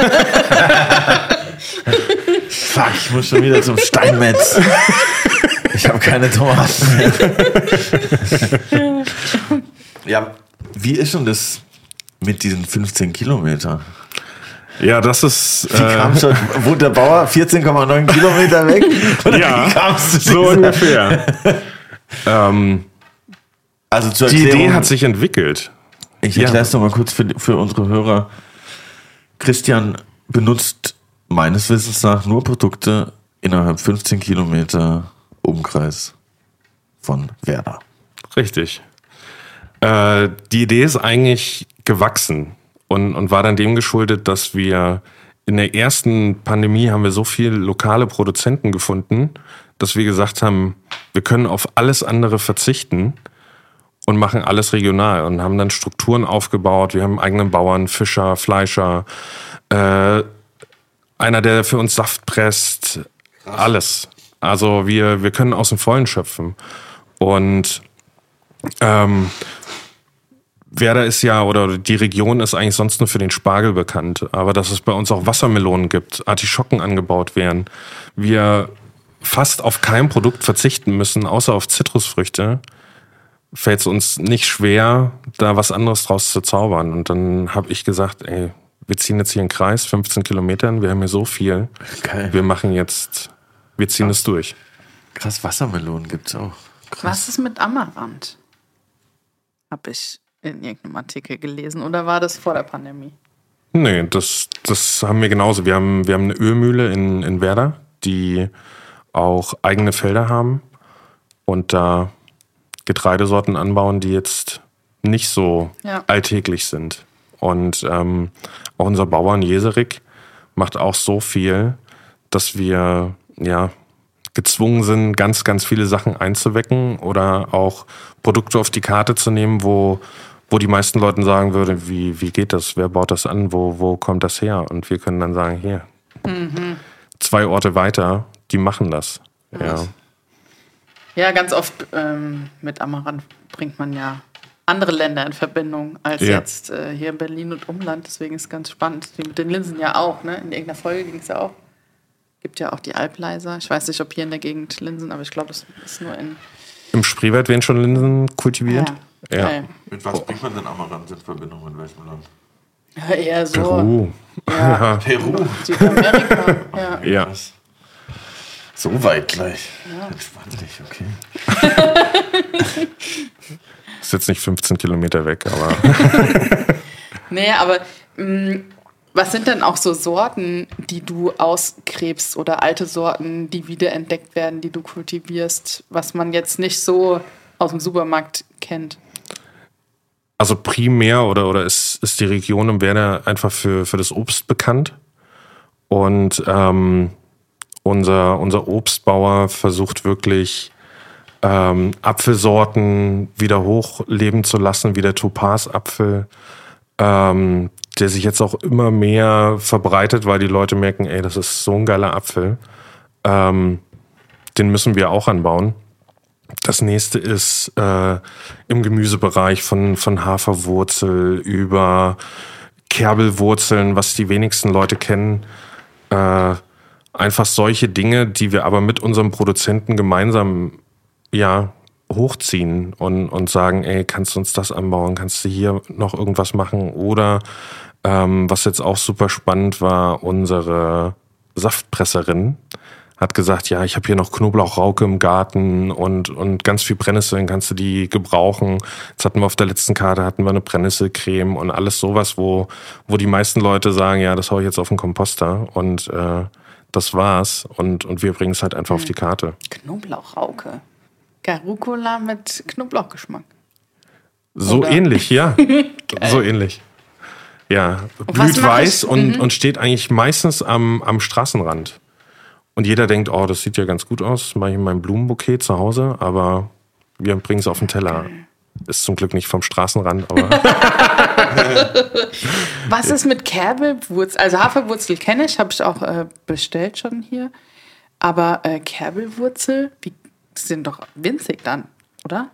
S1: Fuck, ich muss schon wieder zum Steinmetz. Ich habe keine Tomaten mehr. ja, wie ist denn das mit diesen 15 Kilometer?
S3: ja, das ist
S1: Wie kam
S3: äh,
S1: schon, wohnt der Bauer 14,9 Kilometer weg? [laughs] Oder
S3: Ja, so ungefähr. [laughs] ähm,
S1: Also zur
S3: die
S1: Erklärung,
S3: Idee hat sich entwickelt.
S1: Ich
S3: Ja.
S1: erkläre es noch mal kurz für, für unsere Hörer. Christian benutzt meines Wissens nach nur Produkte innerhalb 15 Kilometer Umkreis von Werder.
S3: Richtig. Äh, die Idee ist eigentlich gewachsen und, und war dann dem geschuldet, dass wir in der ersten Pandemie haben wir so viele lokale Produzenten gefunden, dass wir gesagt haben, wir können auf alles andere verzichten und machen alles regional und haben dann Strukturen aufgebaut. Wir haben eigenen Bauern, Fischer, Fleischer, äh, einer, der für uns Saft presst, alles. Also wir, wir können aus dem Vollen schöpfen. Und ähm, Werder ist ja, oder die Region ist eigentlich sonst nur für den Spargel bekannt. Aber dass es bei uns auch Wassermelonen gibt, Artischocken angebaut werden, wir fast auf kein Produkt verzichten müssen, außer auf Zitrusfrüchte, fällt es uns nicht schwer, da was anderes draus zu zaubern. Und dann habe ich gesagt, ey, wir ziehen jetzt hier einen Kreis, 15 Kilometern, wir haben hier so viel.
S1: Geil.
S3: Wir machen jetzt, wir ziehen es durch.
S1: Krass, Wassermelonen gibt's auch. Krass.
S2: Was ist mit Amaranth? Hab ich in irgendeinem Artikel gelesen. Oder war das vor der Pandemie?
S3: Nee, das, das haben wir genauso. Wir haben, wir haben eine Ölmühle in, in Werder, die auch eigene Felder haben und da Getreidesorten anbauen, die jetzt nicht so
S2: Ja.
S3: alltäglich sind. Und ähm, auch unser Bauer in Jeserik macht auch so viel, dass wir ja gezwungen sind, ganz, ganz viele Sachen einzuwecken oder auch Produkte auf die Karte zu nehmen, wo, wo die meisten Leute sagen würden, wie, wie geht das, wer baut das an, wo, wo kommt das her? Und wir können dann sagen, hier, zwei Orte weiter, die machen das. Ja.
S2: Ja, ganz oft ähm, mit Amaranth bringt man ja andere Länder in Verbindung als
S3: Ja.
S2: jetzt äh, hier Berlin und Umland. Deswegen ist es ganz spannend. Wie mit den Linsen ja auch, ne? In irgendeiner Folge ging es ja auch. Gibt ja auch die Alpleiser. Ich weiß nicht, ob hier in der Gegend Linsen, aber ich glaube, es ist nur in.
S3: Im Spreewald werden schon Linsen kultiviert? Ja.
S2: Geil.
S1: Mit was bringt man denn Amaranth in Verbindung mit welchem Land?
S2: Ja, eher so.
S3: Peru.
S2: Ja, [laughs]
S1: Peru.
S2: Südamerika. [laughs] Ja.
S3: Ja.
S1: So weit gleich. Entspann dich, okay. [laughs]
S3: Ist jetzt nicht 15 Kilometer weg, aber [laughs]
S2: Nee, aber mh, was sind denn auch so Sorten, die du ausgräbst oder alte Sorten, die wiederentdeckt werden, die du kultivierst, was man jetzt nicht so aus dem Supermarkt kennt?
S3: Also primär oder, oder ist, ist die Region im Werder einfach für, für das Obst bekannt. Und ähm, unser, unser Obstbauer versucht wirklich ähm, Apfelsorten wieder hochleben zu lassen, wie der Topazapfel, ähm, der sich jetzt auch immer mehr verbreitet, weil die Leute merken, ey, das ist so ein geiler Apfel. Ähm, Den müssen wir auch anbauen. Das nächste ist äh, im Gemüsebereich von, von Haferwurzel über Kerbelwurzeln, was die wenigsten Leute kennen. Äh, einfach solche Dinge, die wir aber mit unserem Produzenten gemeinsam ja hochziehen und, und sagen, ey, kannst du uns das anbauen, kannst du hier noch irgendwas machen? Oder ähm, was jetzt auch super spannend war, unsere Saftpresserin hat gesagt, ja, ich habe hier noch Knoblauchrauke im Garten und, und ganz viel Brennnesseln, kannst du die gebrauchen. Jetzt hatten wir auf der letzten Karte hatten wir eine Brennnesselcreme und alles sowas, wo, wo die meisten Leute sagen, ja, das hau ich jetzt auf den Komposter und äh, das war's. Und, und wir bringen es halt einfach mhm. auf die Karte.
S2: Knoblauchrauke. Garucola mit Knoblauchgeschmack.
S3: So Oder? ähnlich, ja. [laughs] so ähnlich. Ja, blüht weiß und, mhm. und steht eigentlich meistens am, am Straßenrand. Und jeder denkt, oh, das sieht ja ganz gut aus, mache ich in meinem Blumenbouquet zu Hause, aber wir bringen es auf den Teller. Ist zum Glück nicht vom Straßenrand, aber. [laughs]
S2: Was ist mit Kerbelwurzel? Also Haferwurzel kenne ich, habe ich auch äh, bestellt schon hier. Aber äh, Kerbelwurzel, die sind doch winzig dann, oder?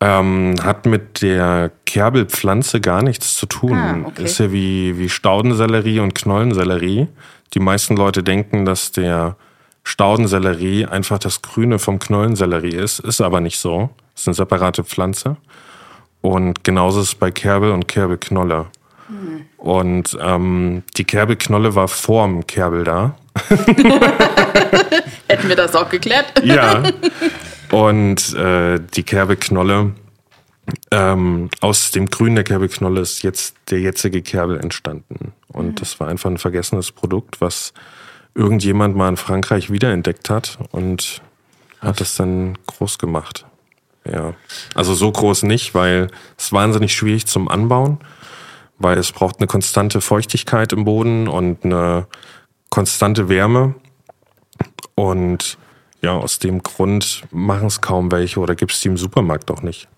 S3: Ähm, hat mit der Kerbelpflanze gar nichts zu tun. Ah, okay. Ist ja wie, wie Staudensellerie und Knollensellerie. Die meisten Leute denken, dass der Staudensellerie einfach das Grüne vom Knollensellerie ist. Ist aber nicht so. Ist eine separate Pflanze. Und genauso ist es bei Kerbel und Kerbelknolle. Hm. Und ähm, die Kerbelknolle war vorm Kerbel da. [laughs]
S2: Hätten wir das auch geklärt? [laughs]
S3: ja. Und äh, die Kerbelknolle, ähm, aus dem Grün der Kerbelknolle ist jetzt der jetzige Kerbel entstanden. Und mhm. das war einfach ein vergessenes Produkt, was irgendjemand mal in Frankreich wiederentdeckt hat und was? hat das dann groß gemacht. Ja. Also so groß nicht, weil es wahnsinnig schwierig zum Anbauen, weil es braucht eine konstante Feuchtigkeit im Boden und eine konstante Wärme. Und ja, aus dem Grund machen es kaum welche oder gibt es die im Supermarkt auch nicht.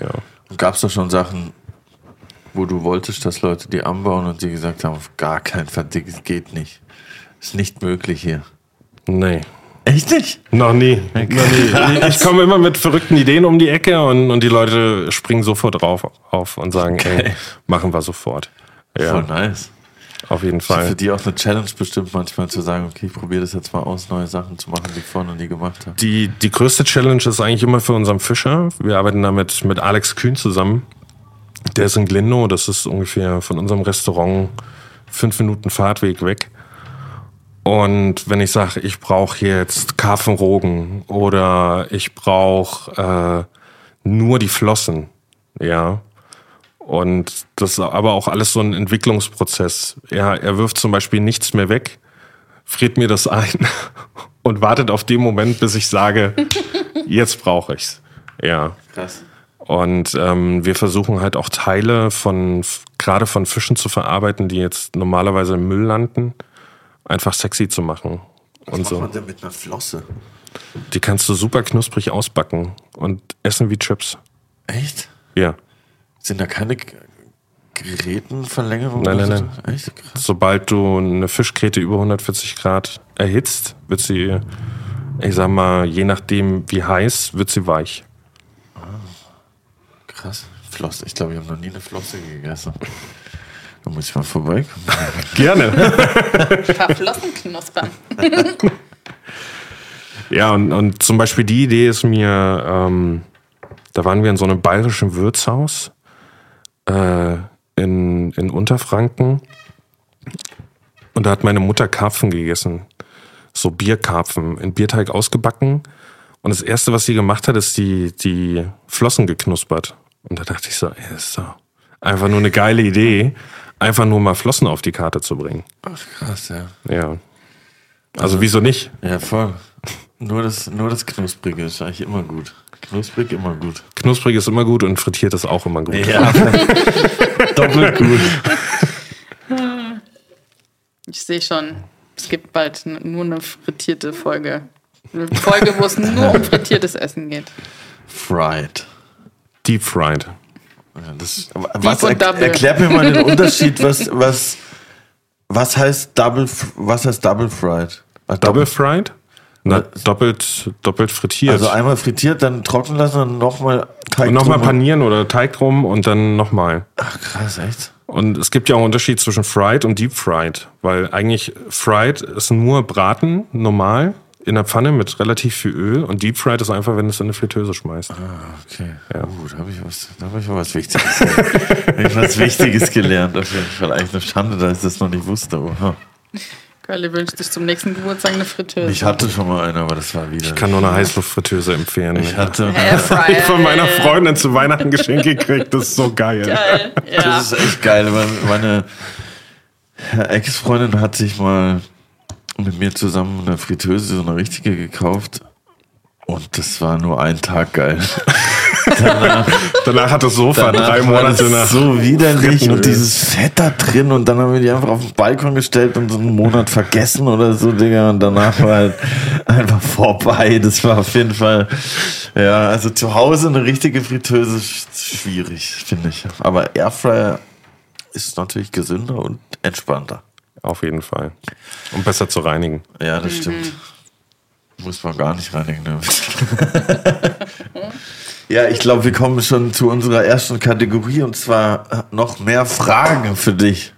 S3: Ja.
S1: Gab es da schon Sachen, wo du wolltest, dass Leute die anbauen und die gesagt haben, auf gar keinen Fall, das geht nicht. Ist nicht möglich hier.
S3: Nee.
S1: Echt nicht?
S3: Noch nie. Noch nie. Ich komme immer mit verrückten Ideen um die Ecke und, und die Leute springen sofort drauf auf und sagen, okay. ey, machen wir sofort.
S1: Ja. Voll nice.
S3: Auf jeden Fall. Ist
S1: für die auch eine Challenge bestimmt manchmal zu sagen, okay, ich probiere das jetzt mal aus, neue Sachen zu machen, die ich vorne nie gemacht habe.
S3: Die, die größte Challenge ist eigentlich immer für unseren Fischer. Wir arbeiten damit mit Alex Kühn zusammen. Der ist in Glindow, das ist ungefähr von unserem Restaurant fünf Minuten Fahrtweg weg. Und wenn ich sage, ich brauche jetzt Karpfenrogen oder ich brauche äh, nur die Flossen, ja, und das ist aber auch alles so ein Entwicklungsprozess. Er, er wirft zum Beispiel nichts mehr weg, friert mir das ein [laughs] und wartet auf den Moment, bis ich sage, [laughs] jetzt brauche ich's. Ja. Krass. Und ähm, wir versuchen halt auch Teile von, gerade von Fischen zu verarbeiten, die jetzt normalerweise im Müll landen, einfach sexy zu machen.
S1: Was und macht so. man denn mit einer Flosse?
S3: Die kannst du super knusprig ausbacken und essen wie Chips.
S1: Echt?
S3: Ja.
S1: Sind da keine Grätenverlängerungen?
S3: Nein, nein, nein. Echt? Krass. Sobald du eine Fischgräte über 140 Grad erhitzt, wird sie, ich sag mal, je nachdem wie heiß, wird sie weich.
S1: Ah, krass. Flosse. Ich glaube, ich habe noch nie eine Flosse gegessen. Da muss ich mal vorbeikommen. [laughs]
S3: Gerne.
S2: Ein paar Flossenknuspern. [laughs]
S3: ja, und, und zum Beispiel die Idee ist mir, ähm, da waren wir in so einem bayerischen Wirtshaus äh, in, in Unterfranken. Und da hat meine Mutter Karpfen gegessen. So Bierkarpfen in Bierteig ausgebacken. Und das erste, was sie gemacht hat, ist die, die Flossen geknuspert. Und da dachte ich so, ey, das ist doch einfach nur eine geile Idee, einfach nur mal Flossen auf die Karte zu bringen.
S1: Ach, krass, ja.
S3: Ja. Also, wieso nicht?
S1: Ja, voll. Nur das, nur das Knusprige ist eigentlich immer gut. Knusprig immer gut.
S3: Knusprig ist immer gut und frittiert ist auch immer gut.
S1: Ja, [laughs] doppelt gut.
S2: Ich sehe schon, es gibt bald nur eine frittierte Folge. Eine Folge, wo es nur um [laughs] frittiertes Essen geht.
S1: Fried.
S3: Deep fried.
S1: Das, was er, erklärt mir mal den Unterschied, was, was, was heißt Double, was heißt Double Fried?
S3: Double, Double Fried? Na, doppelt, doppelt frittiert.
S1: Also einmal frittiert, dann trocknen lassen und nochmal Teig
S3: und nochmal panieren oder Teig drum und dann nochmal.
S1: Ach krass, echt?
S3: Und es gibt ja auch einen Unterschied zwischen Fried und Deep Fried, weil eigentlich Fried ist nur Braten, normal, in der Pfanne mit relativ viel Öl und Deep Fried ist einfach, wenn du es in eine Fritteuse schmeißt.
S1: Okay, ja. Uh, da habe ich, was- da hab ich auch was Wichtiges, hab ich was Wichtiges gelernt. Auf jeden Fall eigentlich eine Schande, dass ich das noch nicht wusste. Oha.
S2: Curly wünscht sich zum nächsten Geburtstag eine Fritteuse.
S1: Ich hatte schon mal eine, aber das war wieder.
S3: Ich kann nur eine Heißluftfritteuse empfehlen.
S1: Ich hatte. [laughs]
S3: Ich von meiner Freundin zu Weihnachten Geschenk gekriegt, das ist so geil.
S2: Geil. Ja.
S1: Das ist echt geil. weil Meine Ex-Freundin hat sich mal mit mir zusammen eine Fritteuse, so eine richtige gekauft. Und das war nur ein Tag geil. [laughs]
S3: Danach hat das Sofa
S1: Danach
S3: drei Monate nach.
S1: so widerlich und dieses Fett da drin und dann haben wir die einfach auf den Balkon gestellt und so einen Monat vergessen oder so, Digga. Und danach war halt einfach vorbei. Das war auf jeden Fall, ja, also zu Hause eine richtige Fritteuse ist schwierig, finde ich. Aber Airfryer ist natürlich gesünder und entspannter.
S3: Auf jeden Fall. Um besser zu reinigen.
S1: Ja, das stimmt. Muss man gar nicht reinigen. Ne? [laughs] ja, ich glaube, wir kommen schon zu unserer ersten Kategorie und zwar noch mehr Fragen für dich.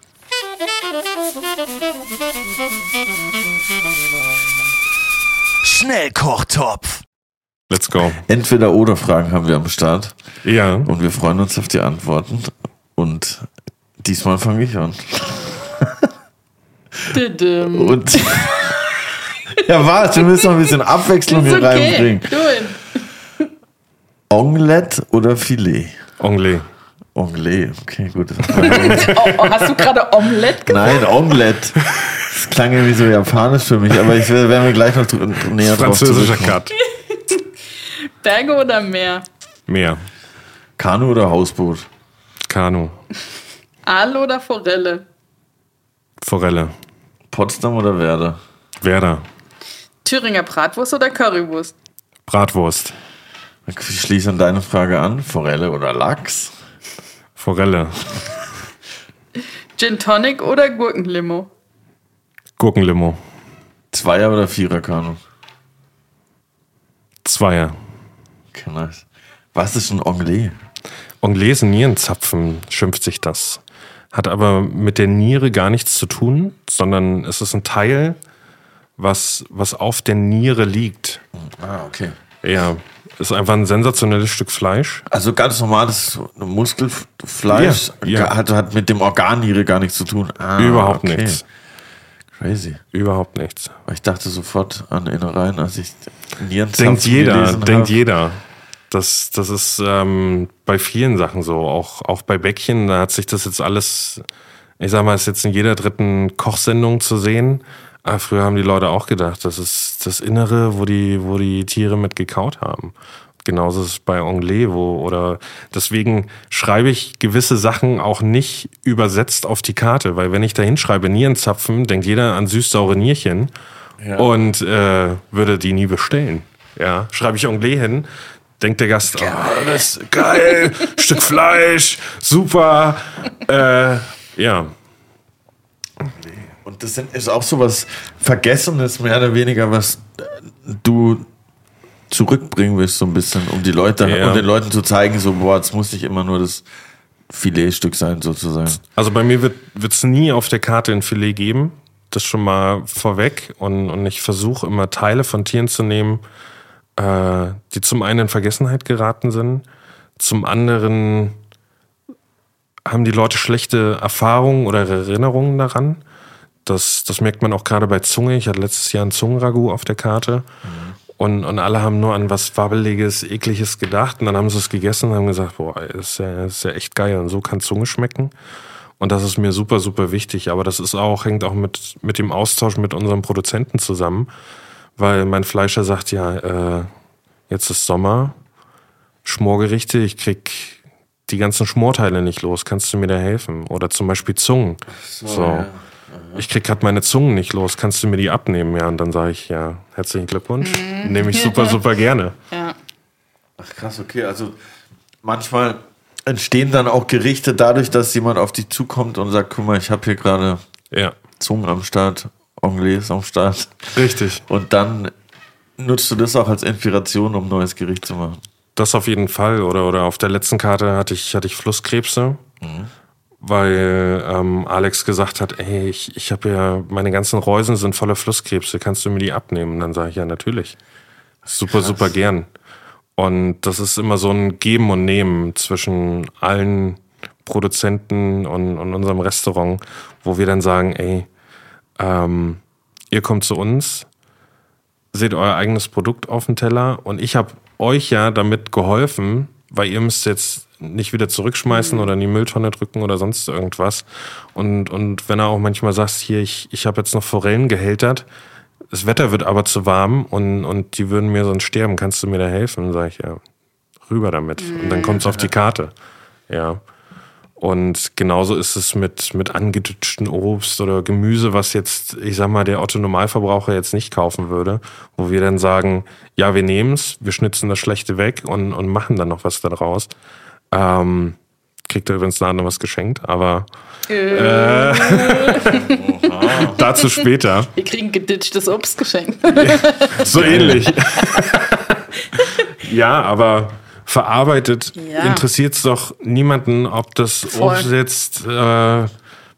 S5: Schnellkochtopf.
S3: Let's go.
S1: Entweder oder Fragen haben wir am Start
S3: Ja.
S1: und wir freuen uns auf die Antworten. Und diesmal fange ich an. [laughs]
S2: Didim.
S1: Und [laughs] ja, warte, wir müssen noch ein bisschen Abwechslung hier
S2: okay.
S1: reinbringen.
S2: Cool.
S1: Omelette oder Filet?
S3: Anglais.
S1: Omelette, okay, gut. [laughs] [laughs]
S2: Oh, oh, hast du gerade Omelette gemacht?
S1: Nein, Omelette. Das klang irgendwie so japanisch für mich, aber ich will, werden wir gleich noch näher drauf
S3: Französischer. Cut.
S2: Berge oder Meer?
S3: Meer.
S1: Kanu oder Hausboot?
S3: Kanu.
S2: Aal oder Forelle?
S3: Forelle.
S1: Potsdam oder Werder?
S3: Werder.
S2: Thüringer Bratwurst oder Currywurst?
S3: Bratwurst.
S1: Ich schließe an deine Frage an. Forelle oder Lachs?
S3: Forelle.
S2: Gin Tonic oder Gurkenlimo?
S3: Gurkenlimo.
S1: Zweier oder Vierer Kanu?
S3: Zweier.
S1: Okay, nice. Was ist ein Anglais?
S3: Anglais Nierenzapfen schimpft sich das. Hat aber mit der Niere gar nichts zu tun, sondern es ist ein Teil, was, was auf der Niere liegt.
S1: Ah, okay.
S3: Ja, ist einfach ein sensationelles Stück Fleisch.
S1: Also ganz normales Muskelfleisch
S3: Ja, ja.
S1: Hat, hat mit dem Organniere gar nichts zu tun. Ah,
S3: Überhaupt
S1: okay.
S3: nichts.
S1: Crazy.
S3: Überhaupt nichts.
S1: Ich dachte sofort an Innereien, als ich Nierenzapfen
S3: Denkt jeder, denkt jeder. Das, das ist ähm, bei vielen Sachen so. Auch, auch bei Bäckchen, da hat sich das jetzt alles, ich sag mal, ist jetzt in jeder dritten Kochsendung zu sehen. Aber früher haben die Leute auch gedacht, das ist das Innere, wo die, wo die Tiere mit gekaut haben. Genauso ist es bei Anglais, wo, oder deswegen schreibe ich gewisse Sachen auch nicht übersetzt auf die Karte, weil wenn ich da hinschreibe Nierenzapfen, denkt jeder an süß-saure Nierchen und äh, würde die nie bestellen. Ja, schreibe ich Anglais hin, denkt der Gast, oh, das ist geil, [laughs] Stück Fleisch, super. Äh, ja,
S1: Und das ist auch so was Vergessenes, mehr oder weniger, was äh, du zurückbringen willst, so ein bisschen, um die Leute
S3: Ja.
S1: und den Leuten zu zeigen, so, boah, es muss nicht immer nur das Filetstück sein, sozusagen.
S3: Also bei mir wird es nie auf der Karte ein Filet geben. Das schon mal vorweg. Und, und ich versuche immer Teile von Tieren zu nehmen, äh, die zum einen in Vergessenheit geraten sind, zum anderen haben die Leute schlechte Erfahrungen oder Erinnerungen daran. Das, das merkt man auch gerade bei Zunge. Ich hatte letztes Jahr ein Zungenragout auf der Karte. Und, und alle haben nur an was Wabbeliges, Ekliges gedacht. Und dann haben sie es gegessen und haben gesagt, boah, ist ja, ist ja echt geil. Und so kann Zunge schmecken. Und das ist mir super, super wichtig. Aber das ist auch, hängt auch mit, mit dem Austausch mit unserem Produzenten zusammen. Weil mein Fleischer sagt, ja, äh, jetzt ist Sommer, Schmorgerichte, ich krieg die ganzen Schmorteile nicht los. Kannst du mir da helfen? Oder zum Beispiel Zungen. So. Ich krieg grad meine Zungen nicht los. Kannst du mir die abnehmen? Ja, und dann sage ich, ja, herzlichen Glückwunsch. Nehme ich super, super gerne. [laughs]
S2: Ja.
S1: Ach krass, okay, also manchmal entstehen dann auch Gerichte dadurch, dass jemand auf dich zukommt und sagt, guck mal, ich habe hier gerade
S3: Ja,
S1: Zungen am Start, Anglais am Start.
S3: richtig.
S1: Und dann nutzt du das auch als Inspiration, um ein neues Gericht zu machen?
S3: Das auf jeden Fall. Oder, oder auf der letzten Karte hatte ich, hatte ich Flusskrebse, weil ähm, Alex gesagt hat, ey, ich, ich habe ja, meine ganzen Reusen sind voller Flusskrebse, kannst du mir die abnehmen? Und dann sage ich, ja, natürlich. Super, super gern. Und das ist immer so ein Geben und Nehmen zwischen allen Produzenten und, und unserem Restaurant, wo wir dann sagen, ey, ähm, ihr kommt zu uns, seht euer eigenes Produkt auf dem Teller und ich habe euch ja damit geholfen, weil ihr müsst jetzt nicht wieder zurückschmeißen oder in die Mülltonne drücken oder sonst irgendwas. Und, und wenn er auch manchmal sagt, hier, ich, ich habe jetzt noch Forellen gehältert, das Wetter wird aber zu warm und, und die würden mir sonst sterben, kannst du mir da helfen? Sag ich, ja, rüber damit. Und dann kommt es auf die Karte. Ja. Und genauso ist es mit, mit angeditschten Obst oder Gemüse, was jetzt, ich sag mal, der Otto-Normalverbraucher jetzt nicht kaufen würde, wo wir dann sagen, ja, wir nehmen's, wir schnitzen das Schlechte weg und, und machen dann noch was daraus. Ähm, kriegt er übrigens nachher noch was geschenkt, aber äh, [laughs] dazu später.
S2: Wir kriegen geditchtes Obst geschenkt.
S3: So ähnlich. [laughs] ja, aber verarbeitet
S2: Ja.
S3: interessiert es doch niemanden, ob das
S2: Voll.
S3: Obst jetzt äh,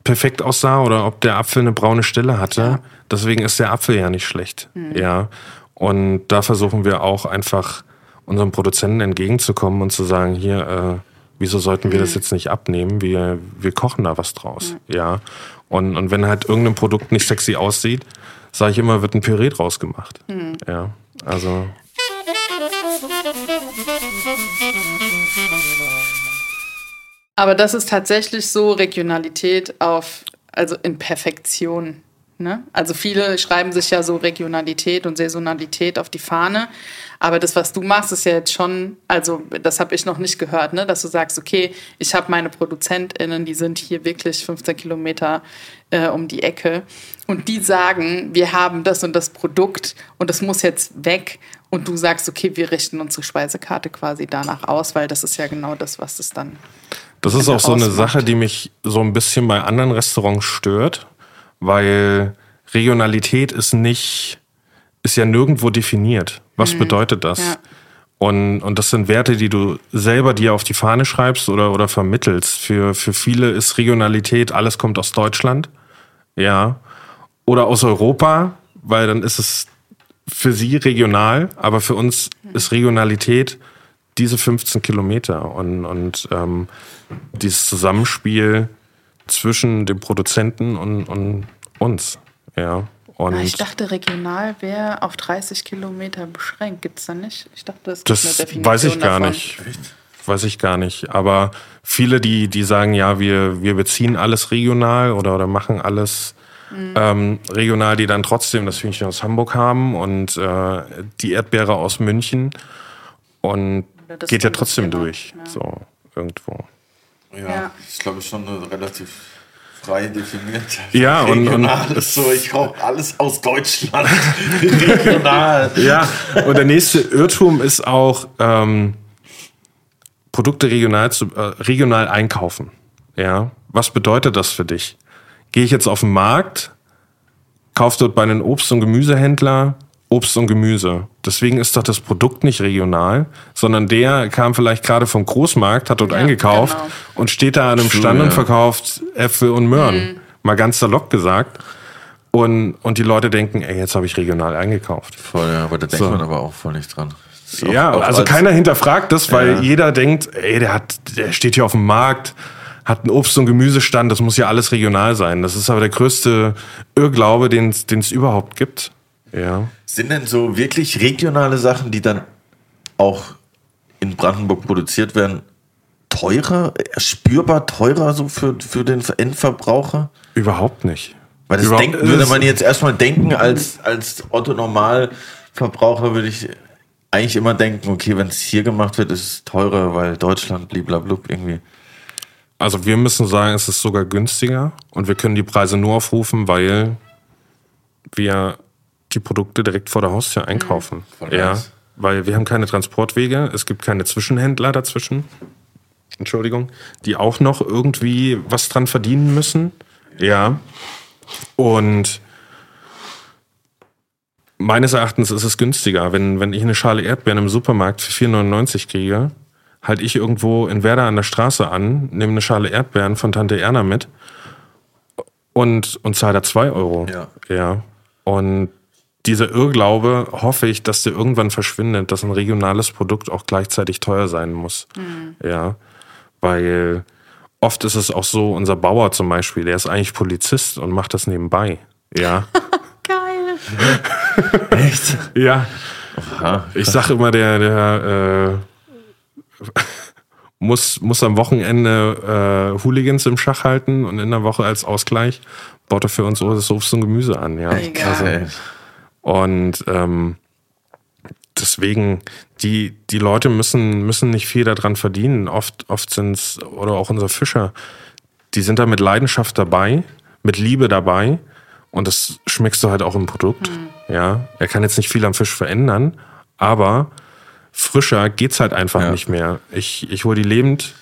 S3: perfekt aussah oder ob der Apfel eine braune Stelle hatte. Deswegen ist der Apfel ja nicht schlecht.
S2: Mhm.
S3: Ja. Und da versuchen wir auch einfach unseren Produzenten entgegenzukommen und zu sagen, hier, äh, wieso sollten wir das jetzt nicht abnehmen? Wir, wir kochen da was draus. Ja. Und, und wenn halt irgendein Produkt nicht sexy aussieht, sage ich immer, wird ein Püree draus gemacht. Ja. Also.
S2: Aber das ist tatsächlich so Regionalität auf, also in Perfektion. Ne? Also viele schreiben sich ja so Regionalität und Saisonalität auf die Fahne. Aber das, was du machst, ist ja jetzt schon, also das habe ich noch nicht gehört, ne? dass du sagst, okay, ich habe meine ProduzentInnen, die sind hier wirklich 15 Kilometer äh, um die Ecke. Und die sagen, wir haben das und das Produkt und das muss jetzt weg. Und du sagst, okay, wir richten unsere Speisekarte quasi danach aus, weil das ist ja genau das, was es dann
S3: Das ist auch so eine
S2: ausmacht.
S3: Sache, die mich so ein bisschen bei anderen Restaurants stört, weil Regionalität ist nicht, ist ja nirgendwo definiert. Was bedeutet das?
S2: Ja.
S3: Und, und das sind Werte, die du selber dir auf die Fahne schreibst oder, oder vermittelst. Für, für viele ist Regionalität, alles kommt aus Deutschland. Ja. Oder aus Europa, weil dann ist es für sie regional, aber für uns ist Regionalität diese 15 Kilometer und, und ähm, dieses Zusammenspiel zwischen dem Produzenten und, und uns. Ja. Und
S2: Ah, ich dachte, regional wäre auf 30 Kilometer beschränkt. Gibt es da nicht? Ich dachte, das gibt eine
S3: das
S2: Definition
S3: weiß ich gar
S2: davon.
S3: nicht. Weiß ich gar nicht. Aber viele, die, die sagen, ja, wir, wir beziehen alles regional oder, oder machen alles
S2: Mhm.
S3: ähm, regional, die dann trotzdem das Hühnchen aus Hamburg haben und äh, die Erdbeere aus München. Und
S2: das
S3: geht ja trotzdem durch.
S2: ja.
S3: So, irgendwo.
S1: Ja,
S2: Ja.
S1: ich glaube schon eine relativ frei definiert.
S3: Ja, und- und-
S1: so, ich kaufe alles aus Deutschland. [laughs] Regional.
S3: Ja, und der nächste Irrtum ist auch, ähm, Produkte regional, zu, äh, regional einkaufen. Ja, was bedeutet das für dich? Gehe ich jetzt auf den Markt, kaufe dort bei einem Obst- und Gemüsehändler Obst und Gemüse. Deswegen ist doch das Produkt nicht regional, sondern der kam vielleicht gerade vom Großmarkt, hat dort
S2: Ja,
S3: eingekauft
S2: genau.
S3: und steht da an einem Stand und
S1: ja.
S3: verkauft Äpfel und Möhren.
S2: Mhm.
S3: Mal ganz salopp gesagt. Und, und die Leute denken, ey, jetzt habe ich regional eingekauft.
S1: Voll, ja, aber da denkt
S3: So.
S1: man aber auch voll nicht dran. Auch-
S3: Ja,
S1: auch
S3: also
S1: als-
S3: keiner hinterfragt das, weil
S1: Ja.
S3: jeder denkt, ey, der hat, der steht hier auf dem Markt, hat einen Obst- und Gemüsestand, das muss ja alles regional sein. Das ist aber der größte Irrglaube, den es überhaupt gibt. Ja.
S1: Sind denn so wirklich regionale Sachen, die dann auch in Brandenburg produziert werden, teurer, spürbar teurer so für, für den Endverbraucher?
S3: Überhaupt nicht.
S1: Weil das
S3: Überhaupt-
S1: denkt, würde man jetzt erstmal denken, als, als Otto Normalverbraucher würde ich eigentlich immer denken, okay, wenn es hier gemacht wird, ist es teurer, weil Deutschland bliblablub irgendwie.
S3: Also wir müssen sagen, es ist sogar günstiger und wir können die Preise nur aufrufen, weil wir die Produkte direkt vor der Haustür einkaufen.
S1: Voll
S3: ja,
S1: nice.
S3: weil wir haben keine Transportwege, es gibt keine Zwischenhändler dazwischen. Entschuldigung, die auch noch irgendwie was dran verdienen müssen. Ja. Und meines Erachtens ist es günstiger. Wenn, wenn ich eine Schale Erdbeeren im Supermarkt für 4,99 kriege, halte ich irgendwo in Werder an der Straße an, nehme eine Schale Erdbeeren von Tante Erna mit und, und zahle da 2 Euro.
S1: Ja.
S3: ja. Und dieser Irrglaube hoffe ich, dass der irgendwann verschwindet, dass ein regionales Produkt auch gleichzeitig teuer sein muss. Ja. Weil oft ist es auch so, unser Bauer zum Beispiel, der ist eigentlich Polizist und macht das nebenbei. Ja. [laughs]
S2: Geil. [laughs]
S1: Echt?
S3: ja.
S1: Aha.
S3: Ich sage immer, der, der äh, [laughs] muss, muss am Wochenende äh, Hooligans im Schach halten und in der Woche als Ausgleich baut er für uns so Obst und Gemüse an. Ja.
S2: Ey.
S3: Und ähm, deswegen, die, die Leute müssen, müssen nicht viel daran verdienen. Oft, oft sind es, oder auch unser Fischer, die sind da mit Leidenschaft dabei, mit Liebe dabei. Und das schmeckst du halt auch im Produkt. Ja, er kann jetzt nicht viel am Fisch verändern, aber frischer geht's halt einfach
S1: Ja.
S3: nicht mehr. Ich, ich hole die lebend,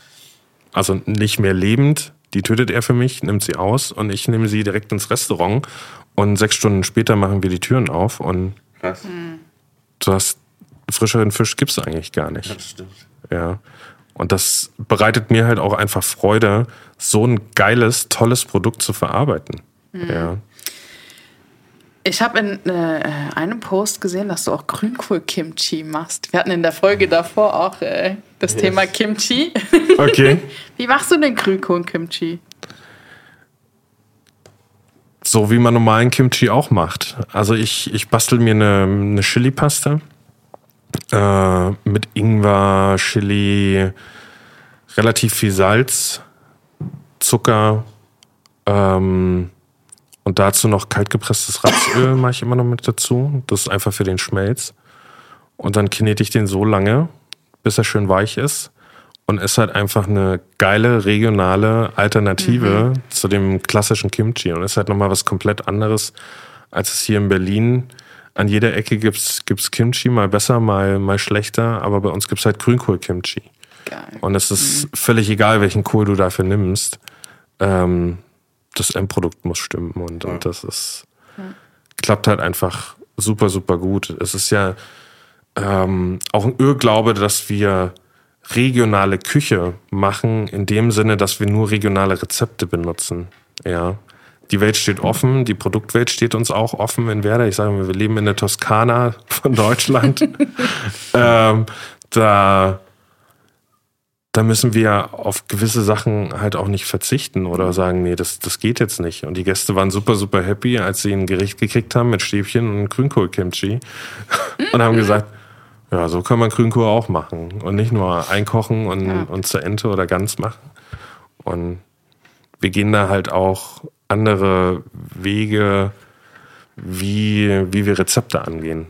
S3: also nicht mehr lebend, die tötet er für mich, nimmt sie aus und ich nehme sie direkt ins Restaurant und sechs Stunden später machen wir die Türen auf und
S1: Krass.
S3: du hast frischeren Fisch gibt's eigentlich gar nicht.
S1: Das stimmt.
S3: Ja. Und das bereitet mir halt auch einfach Freude, so ein geiles, tolles Produkt zu verarbeiten. Ja.
S2: Ich habe in äh, einem Post gesehen, dass du auch Grünkohl-Kimchi machst. Wir hatten in der Folge davor auch äh, das Thema Kimchi.
S3: Okay. [laughs]
S2: Wie machst du denn Grünkohl-Kimchi?
S3: So wie man normalen Kimchi auch macht. Also ich, ich bastel mir eine, eine Chili-Pasta äh, mit Ingwer, Chili, relativ viel Salz, Zucker ähm, und dazu noch kaltgepresstes Rapsöl mache ich immer noch mit dazu. Das ist einfach für den Schmelz. Und dann knete ich den so lange, bis er schön weich ist. Und ist halt einfach eine geile regionale Alternative zu dem klassischen Kimchi. Und ist halt nochmal was komplett anderes, als es hier in Berlin. An jeder Ecke gibt's gibt's Kimchi, mal besser, mal, mal schlechter. Aber bei uns gibt's halt Grünkohl-Kimchi.
S2: Geil.
S3: Und es ist völlig egal, welchen Kohl du dafür nimmst. Ähm, das Endprodukt muss stimmen und, und das ist klappt halt einfach super, super gut. Es ist ja ähm, auch ein Irrglaube, dass wir regionale Küche machen, in dem Sinne, dass wir nur regionale Rezepte benutzen. Ja. Die Welt steht offen, die Produktwelt steht uns auch offen in Werder. Ich sage mal, wir leben in der Toskana von Deutschland. [laughs] ähm, da da müssen wir auf gewisse Sachen halt auch nicht verzichten oder sagen, nee, das, das geht jetzt nicht. Und die Gäste waren super, super happy, als sie ein Gericht gekriegt haben mit Stäbchen und Grünkohl-Kimchi [laughs] und haben gesagt, ja, so kann man Grünkohl auch machen und nicht nur einkochen und,
S2: Ja.
S3: und zur Ente oder ganz machen. Und wir gehen da halt auch andere Wege, wie, wie wir Rezepte angehen.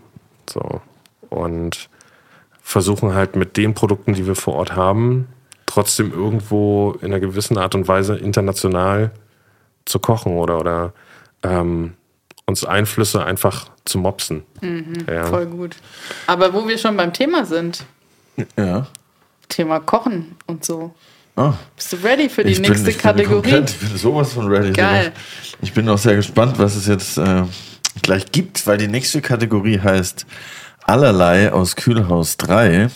S3: So. Und versuchen halt mit den Produkten, die wir vor Ort haben, trotzdem irgendwo in einer gewissen Art und Weise international zu kochen oder, oder ähm, uns Einflüsse einfach zu mopsen. ja.
S2: Voll gut. Aber wo wir schon beim Thema sind,
S1: Ja.
S2: Thema Kochen und so.
S1: Oh.
S2: Bist du ready für die
S1: ich
S2: nächste
S1: bin, ich
S2: Kategorie?
S1: Bin komplett, ich [laughs] bin sowas von ready.
S2: Geil.
S1: Ich bin auch sehr gespannt, was es jetzt äh, gleich gibt, weil die nächste Kategorie heißt Allerlei aus Kühlhaus 3.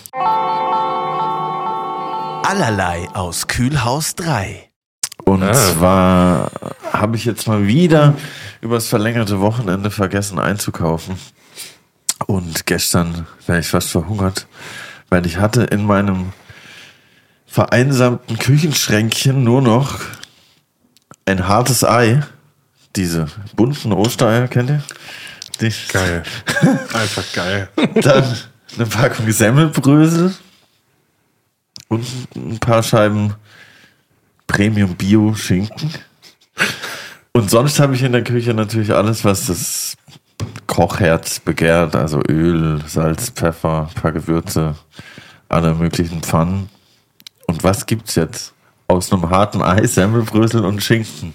S5: Allerlei aus Kühlhaus 3.
S1: Und
S3: Ah.
S1: zwar habe ich jetzt mal wieder übers verlängerte Wochenende vergessen einzukaufen. Und gestern wäre ich fast verhungert, weil ich hatte in meinem vereinsamten Küchenschränkchen nur noch ein hartes Ei. Diese bunten Rohsteier, kennt ihr? Die,
S3: Geil. Einfach geil. [laughs]
S1: dann eine Packung Semmelbrösel und ein paar Scheiben Premium Bio Schinken. Und sonst habe ich in der Küche natürlich alles, was das Kochherz begehrt, also Öl, Salz, Pfeffer, ein paar Gewürze, alle möglichen Pfannen. Und was gibt's jetzt? Aus einem harten Ei, Semmelbrösel und Schinken.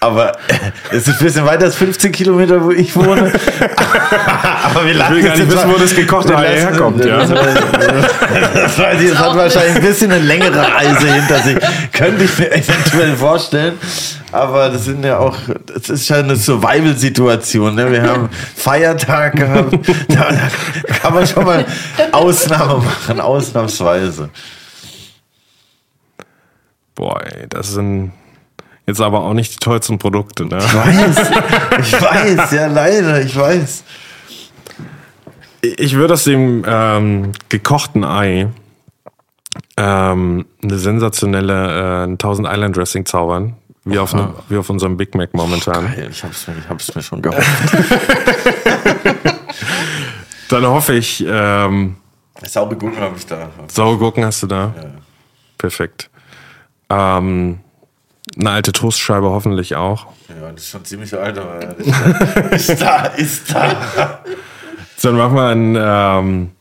S1: Aber [laughs] es ist ein bisschen weiter als 15 Kilometer, wo ich wohne. [laughs] Aber wir lassen
S3: will gar
S1: es
S3: nicht
S1: jetzt
S3: wissen, wo das gekochte Ei herkommt, ja. [laughs]
S1: Das weiß ich, es hat wahrscheinlich ein bisschen eine längere Reise hinter sich. Könnte ich mir eventuell vorstellen. Aber das sind ja auch, das ist ja eine Survival-Situation. Ne? Wir haben Feiertag gehabt. Da kann man schon mal Ausnahme machen, ausnahmsweise.
S3: Boah, ey, das sind jetzt aber auch nicht die tollsten Produkte, ne?
S1: Ich weiß, ich weiß, ja leider, ich weiß.
S3: Ich würde aus dem ähm, gekochten Ei ähm, eine sensationelle äh, 1000 Island Dressing zaubern. Wie auf, ne, wie auf unserem Big Mac momentan.
S1: Geil, ich hab's mir, ich hab's mir schon gehofft. [laughs]
S3: Dann hoffe ich, ähm,
S1: Saure Gurken habe ich da.
S3: saure Gurken hast du da. Perfekt. Ähm, eine alte Toastscheibe hoffentlich auch.
S1: Ja, das ist schon ziemlich alt, aber ist, da, ist da.
S3: Dann machen wir einen ähm,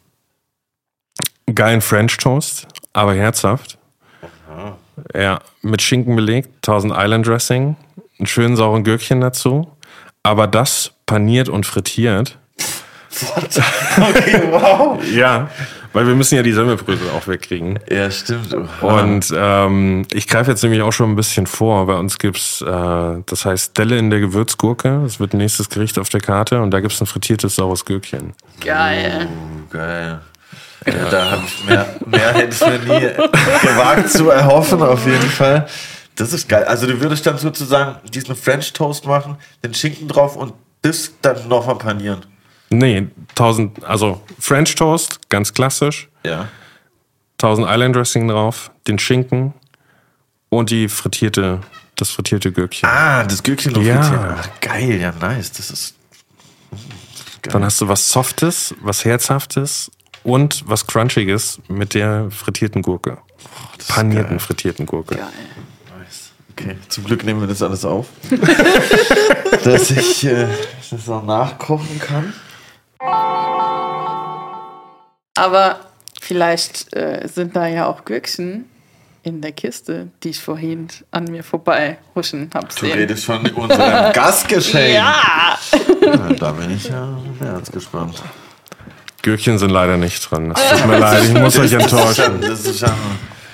S3: geilen French Toast, aber herzhaft. Ja, mit Schinken belegt, 1000 Island Dressing, einen schönen sauren Gürkchen dazu, aber das paniert und frittiert. [laughs]
S1: Okay, wow.
S3: Ja, weil wir müssen ja die Semmelbrösel auch wegkriegen.
S1: Ja, stimmt.
S3: Und ähm, ich greife jetzt nämlich auch schon ein bisschen vor. Bei uns gibt's, äh, das heißt Delle in der Gewürzgurke. Das wird nächstes Gericht auf der Karte und da gibt's ein frittiertes saures Gürkchen.
S2: Geil.
S1: Geil. Ja, da habe ich mehr, mehr hätte ich mir nie [laughs] gewagt zu erhoffen, auf jeden Fall. Das ist geil. Also du würdest dann sozusagen diesen French Toast machen, den Schinken drauf und das dann nochmal panieren.
S3: Nee, 1000, also French Toast, ganz klassisch.
S1: Ja.
S3: 1000 Island Dressing drauf, den Schinken und die frittierte, das frittierte Gürkchen.
S1: Ah, das Gürkchen noch
S3: Ja.
S1: frittiert. Ach, geil, ja, nice. Das ist.
S3: Dann hast du was Softes, was Herzhaftes und was Crunchiges mit der frittierten Gurke. Panierten
S1: geil.
S3: frittierten Gurke.
S2: Geil.
S1: Nice. Okay, zum Glück nehmen wir das alles auf. [laughs] dass ich äh, das auch nachkochen kann.
S2: Aber vielleicht äh, sind da ja auch Gürkchen in der Kiste, die ich vorhin an mir vorbei huschen hab
S1: Du
S2: sehen.
S1: redest von unserem [laughs] Gastgeschenk.
S2: Ja!
S1: Ja, da bin ich ja als gespannt.
S3: Gürkchen sind leider nicht drin. Es tut mir leid, ich muss euch enttäuschen.
S1: Das ist ja,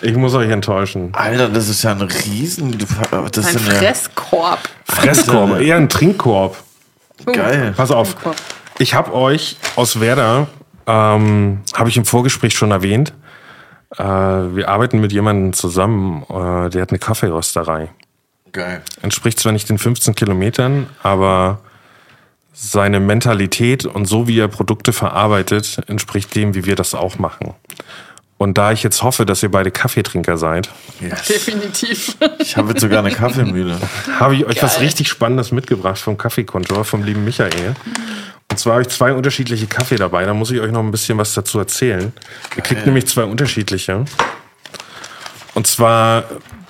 S3: Ich muss euch enttäuschen.
S1: Alter, das ist ja ein Riesen. Das
S2: Ein Fresskorb.
S3: Fresskorb, eher ein Trinkkorb.
S1: geil.
S3: Pass auf, ich habe euch aus Werder, ähm, habe ich im Vorgespräch schon erwähnt, äh, wir arbeiten mit jemandem zusammen, äh, der hat eine Kaffeerösterei.
S1: Geil.
S3: Entspricht zwar nicht den 15 Kilometern, aber seine Mentalität und so wie er Produkte verarbeitet, entspricht dem, wie wir das auch machen. Und da ich jetzt hoffe, dass ihr beide Kaffeetrinker seid,
S1: Yes.
S2: Definitiv.
S1: Ich habe jetzt sogar eine Kaffeemühle.
S3: habe ich euch was richtig Spannendes mitgebracht vom Kaffeekontor, vom lieben Michael. Und zwar habe ich zwei unterschiedliche Kaffee dabei. Da muss ich euch noch ein bisschen was dazu erzählen. Ihr kriegt nämlich zwei unterschiedliche. Und zwar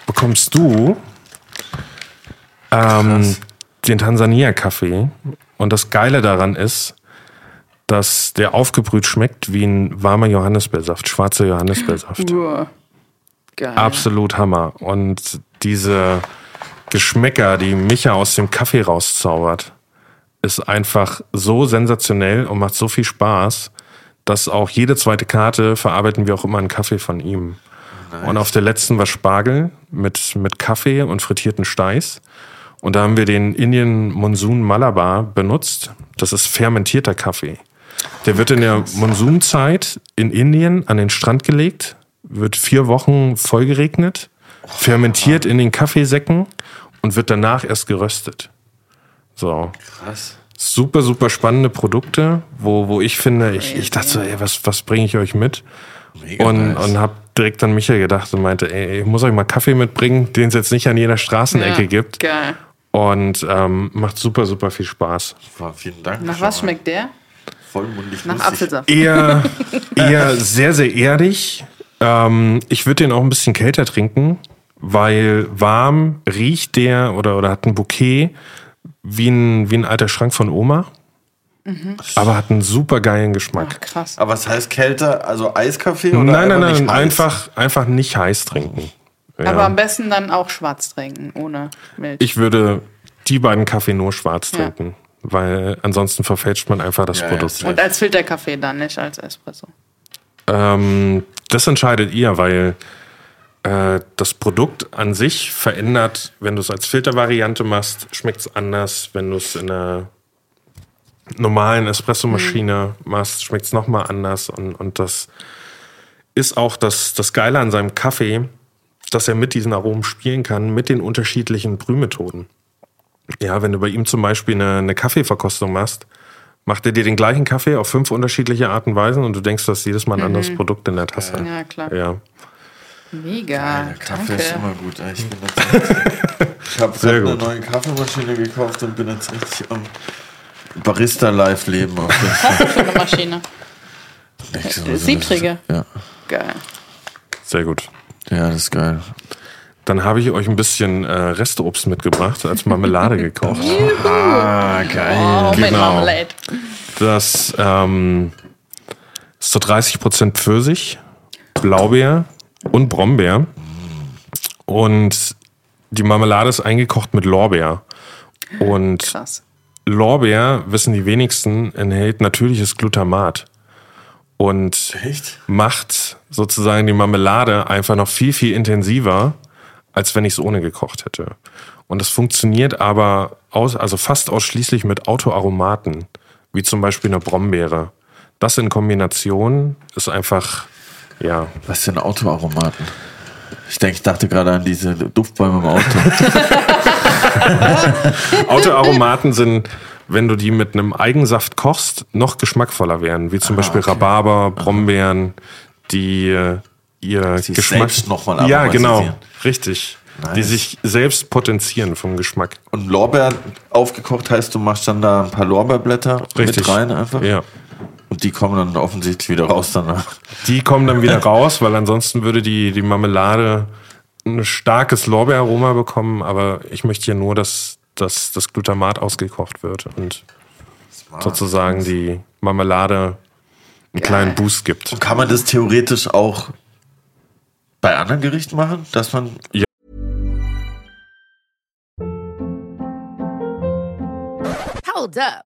S3: bekommst du ähm, den Tansania-Kaffee. Und das Geile daran ist, dass der aufgebrüht schmeckt wie ein warmer Johannisbeersaft, schwarzer Johannisbeersaft.
S2: Uah. Geil.
S3: Absolut Hammer. Und diese Geschmäcker, die Micha aus dem Kaffee rauszaubert, ist einfach so sensationell und macht so viel Spaß, dass auch jede zweite Karte verarbeiten wir auch immer einen Kaffee von ihm. Und auf der letzten war Spargel mit, mit Kaffee und frittierten Steiß. Und da haben wir den Indian Monsoon Malabar benutzt. Das ist fermentierter Kaffee. Der wird in der Monsunzeit in Indien an den Strand gelegt, wird vier Wochen vollgeregnet, fermentiert in den Kaffeesäcken und wird danach erst geröstet. So.
S1: Krass.
S3: Super, super spannende Produkte, wo, wo ich finde, ich, ich dachte so, ey, was, was bringe ich euch mit?
S1: Mega
S3: und
S1: nice.
S3: und habe direkt an Michael gedacht und meinte, ey, ich muss euch mal Kaffee mitbringen, den es jetzt nicht an jeder Straßenecke
S2: Ja,
S3: gibt.
S2: Geil.
S3: Und ähm, macht super, super viel Spaß.
S1: Wow, vielen Dank.
S2: Nach was
S1: mal.
S2: schmeckt der?
S1: Vollmundig
S2: Nach
S1: lustig.
S2: Apfelsaft.
S3: Eher, [laughs] eher sehr, sehr erdig. Ähm, ich würde den auch ein bisschen kälter trinken, weil warm riecht der oder, oder hat ein Bouquet wie ein, wie ein alter Schrank von Oma. Aber hat einen super geilen Geschmack.
S2: Ach, krass.
S1: Aber was heißt kälter? Also Eiskaffee oder
S3: Nein, nein,
S1: einfach
S3: nein, einfach, einfach nicht heiß trinken. Ja.
S2: Aber am besten dann auch schwarz trinken, ohne Milch.
S3: ich würde die beiden Kaffee nur schwarz
S2: Ja.
S3: trinken. Weil ansonsten verfälscht man einfach das
S1: Ja,
S3: Produkt.
S1: ja,
S2: Und als Filterkaffee dann, nicht als Espresso.
S3: Ähm, das entscheidet ihr, weil äh, das Produkt an sich verändert, wenn du es als Filtervariante machst, schmeckt es anders. Wenn du es in einer normalen Espressomaschine machst, schmeckt es nochmal anders. Und, und das ist auch das, das Geile an seinem Kaffee, dass er mit diesen Aromen spielen kann, mit den unterschiedlichen Brühmethoden. Ja, wenn du bei ihm zum Beispiel eine, eine Kaffeeverkostung machst, macht er dir den gleichen Kaffee auf fünf unterschiedliche Arten und Weisen und du denkst, du hast jedes Mal ein anderes Produkt in der Tasse.
S2: Mhm. Ja, klar.
S3: Ja.
S2: Mega.
S1: Der Kaffee ist
S2: Danke.
S1: immer gut. Ich, bin jetzt [laughs] ich habe gerade eine neue Kaffeemaschine gekauft und bin jetzt richtig am Barista-Live-Leben. auf jeden Fall.
S2: Für eine Maschine.
S1: So-
S2: Siebträger.
S1: Ja.
S2: Geil.
S3: Sehr gut.
S1: ja, das ist geil.
S3: Dann habe ich euch ein bisschen äh, Resteobst mitgebracht, als Marmelade gekocht. [laughs]
S1: Ah, geil.
S2: Oh,
S3: Genau.
S2: Marmalade.
S3: Das ähm, ist so 30% Pfirsich, Blaubeer und Brombeer. Und die Marmelade ist eingekocht mit Lorbeer. Und
S2: Krass.
S3: Lorbeer, wissen die wenigsten, enthält natürliches Glutamat. Und
S1: Echt?
S3: macht sozusagen die Marmelade einfach noch viel, viel intensiver, als wenn ich es ohne gekocht hätte. Und es funktioniert aber aus, also fast ausschließlich mit Autoaromaten, wie zum Beispiel eine Brombeere. Das in Kombination ist einfach, ja,
S1: Was sind Autoaromaten? Ich denke, ich dachte gerade an diese Duftbäume im Auto. [laughs]
S3: Autoaromaten sind, wenn du die mit einem Eigensaft kochst, noch geschmackvoller werden, wie zum Beispiel Rhabarber, Brombeeren, die äh, ihr
S1: Die
S3: Geschmack
S1: selbst noch mal
S3: Ja, genau, richtig. Die
S1: Nice.
S3: sich selbst potenzieren vom Geschmack.
S1: Und Lorbeer aufgekocht heißt, du machst dann da ein paar Lorbeerblätter
S3: Richtig.
S1: mit rein einfach.
S3: Ja.
S1: Und die kommen dann offensichtlich wieder raus danach.
S3: Die kommen dann wieder raus, weil ansonsten würde die, die Marmelade ein starkes Lorbeeraroma bekommen, aber ich möchte hier nur, dass, dass das Glutamat ausgekocht wird und sozusagen die Marmelade einen kleinen Boost gibt.
S1: Kann man das theoretisch auch bei anderen Gerichten machen, dass man
S4: Hold up.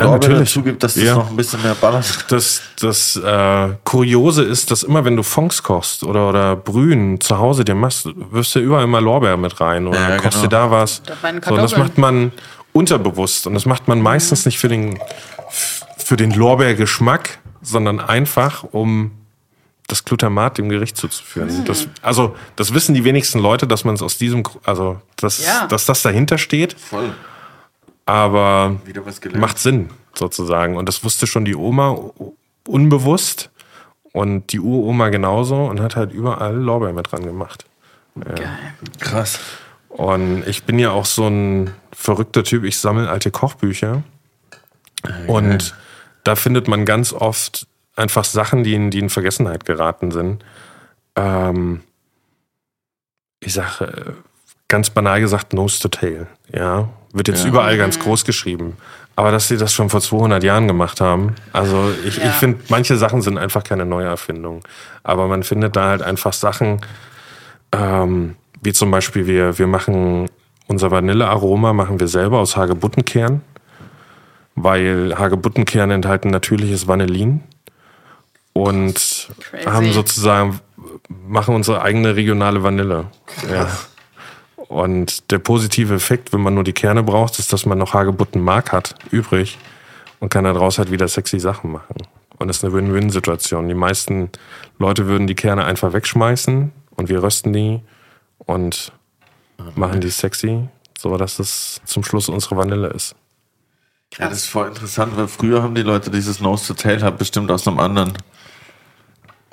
S3: Ja, natürlich.
S1: dazu gibt, dass das
S3: Ja.
S1: noch ein bisschen mehr ballert.
S3: Das, das äh, Kuriose ist, dass immer wenn du Fonds kochst oder, oder Brühen zu Hause dir machst, wirfst du überall immer Lorbeer mit rein oder
S1: Ja,
S3: kochst
S1: genau.
S3: dir da was. So, und das macht man unterbewusst und das macht man meistens nicht für den, für den Lorbeergeschmack, sondern einfach, um das Glutamat dem Gericht zuzuführen. Das, also, das wissen die wenigsten Leute, dass man es aus diesem, also, dass,
S2: Ja.
S3: dass das dahinter steht,
S1: Voll.
S3: Aber
S1: Wieder was gelernt.
S3: macht Sinn, sozusagen. Und das wusste schon die Oma unbewusst und die Uroma genauso und hat halt überall Lorbeer mit dran gemacht.
S1: Krass.
S3: Und ich bin ja auch so ein verrückter Typ, ich sammle alte Kochbücher. Und da findet man ganz oft einfach Sachen, die in, die in Vergessenheit geraten sind. Ähm, ich sage, äh, ganz banal gesagt, Nose to Tail. Ja, wird jetzt
S1: Ja.
S3: überall ganz groß geschrieben. Aber dass sie das schon vor 200 Jahren gemacht haben, also ich,
S2: Ja.
S3: ich finde, manche Sachen sind einfach keine Neuerfindung. Aber man findet da halt einfach Sachen, ähm, wie zum Beispiel wir, wir machen unser Vanillearoma machen wir selber aus Hagebuttenkern, weil Hagebuttenkern enthalten natürliches Vanillin und
S2: Crazy.
S3: haben sozusagen machen unsere eigene regionale Vanille. Ja. [laughs] Und der positive Effekt, wenn man nur die Kerne braucht, ist, dass man noch Hagebuttenmark hat übrig und kann daraus halt wieder sexy Sachen machen. Und das ist eine Win-Win-Situation. Die meisten Leute würden die Kerne einfach wegschmeißen und wir rösten die und machen die sexy, so dass es zum Schluss unsere Vanille ist.
S1: Ja, das ist voll interessant, weil früher haben die Leute dieses Nose to Tail halt bestimmt aus einem anderen,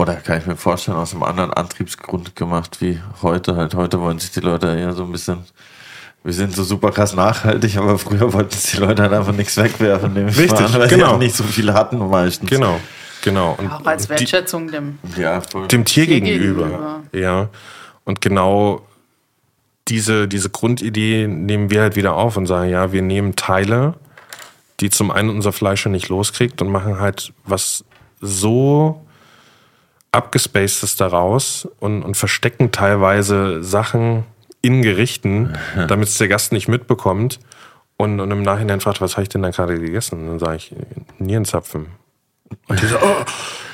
S1: oder kann ich mir vorstellen, aus einem anderen Antriebsgrund gemacht wie heute halt. Heute wollen sich die Leute eher so ein bisschen wir sind so super krass nachhaltig, aber früher wollten die Leute halt einfach nichts wegwerfen, nehme ich
S3: Richtig,
S1: mal an, weil
S3: genau.
S1: sie auch nicht so viele hatten meistens.
S3: Genau, genau. Und
S2: Auch als
S3: die,
S2: Wertschätzung dem.
S1: Ja,
S3: dem Tier,
S2: Tier
S3: gegenüber.
S2: gegenüber.
S3: Ja. Und genau diese, diese Grundidee nehmen wir halt wieder auf und sagen, ja, wir nehmen Teile, die zum einen unser Fleisch ja nicht loskriegt und machen halt was so abgespacedes daraus und, und verstecken teilweise Sachen in Gerichten, [laughs] damit es der Gast nicht mitbekommt. Und, und im Nachhinein fragt, was habe ich denn da gerade gegessen? Und dann sage ich, Nierenzapfen. Und die so, oh,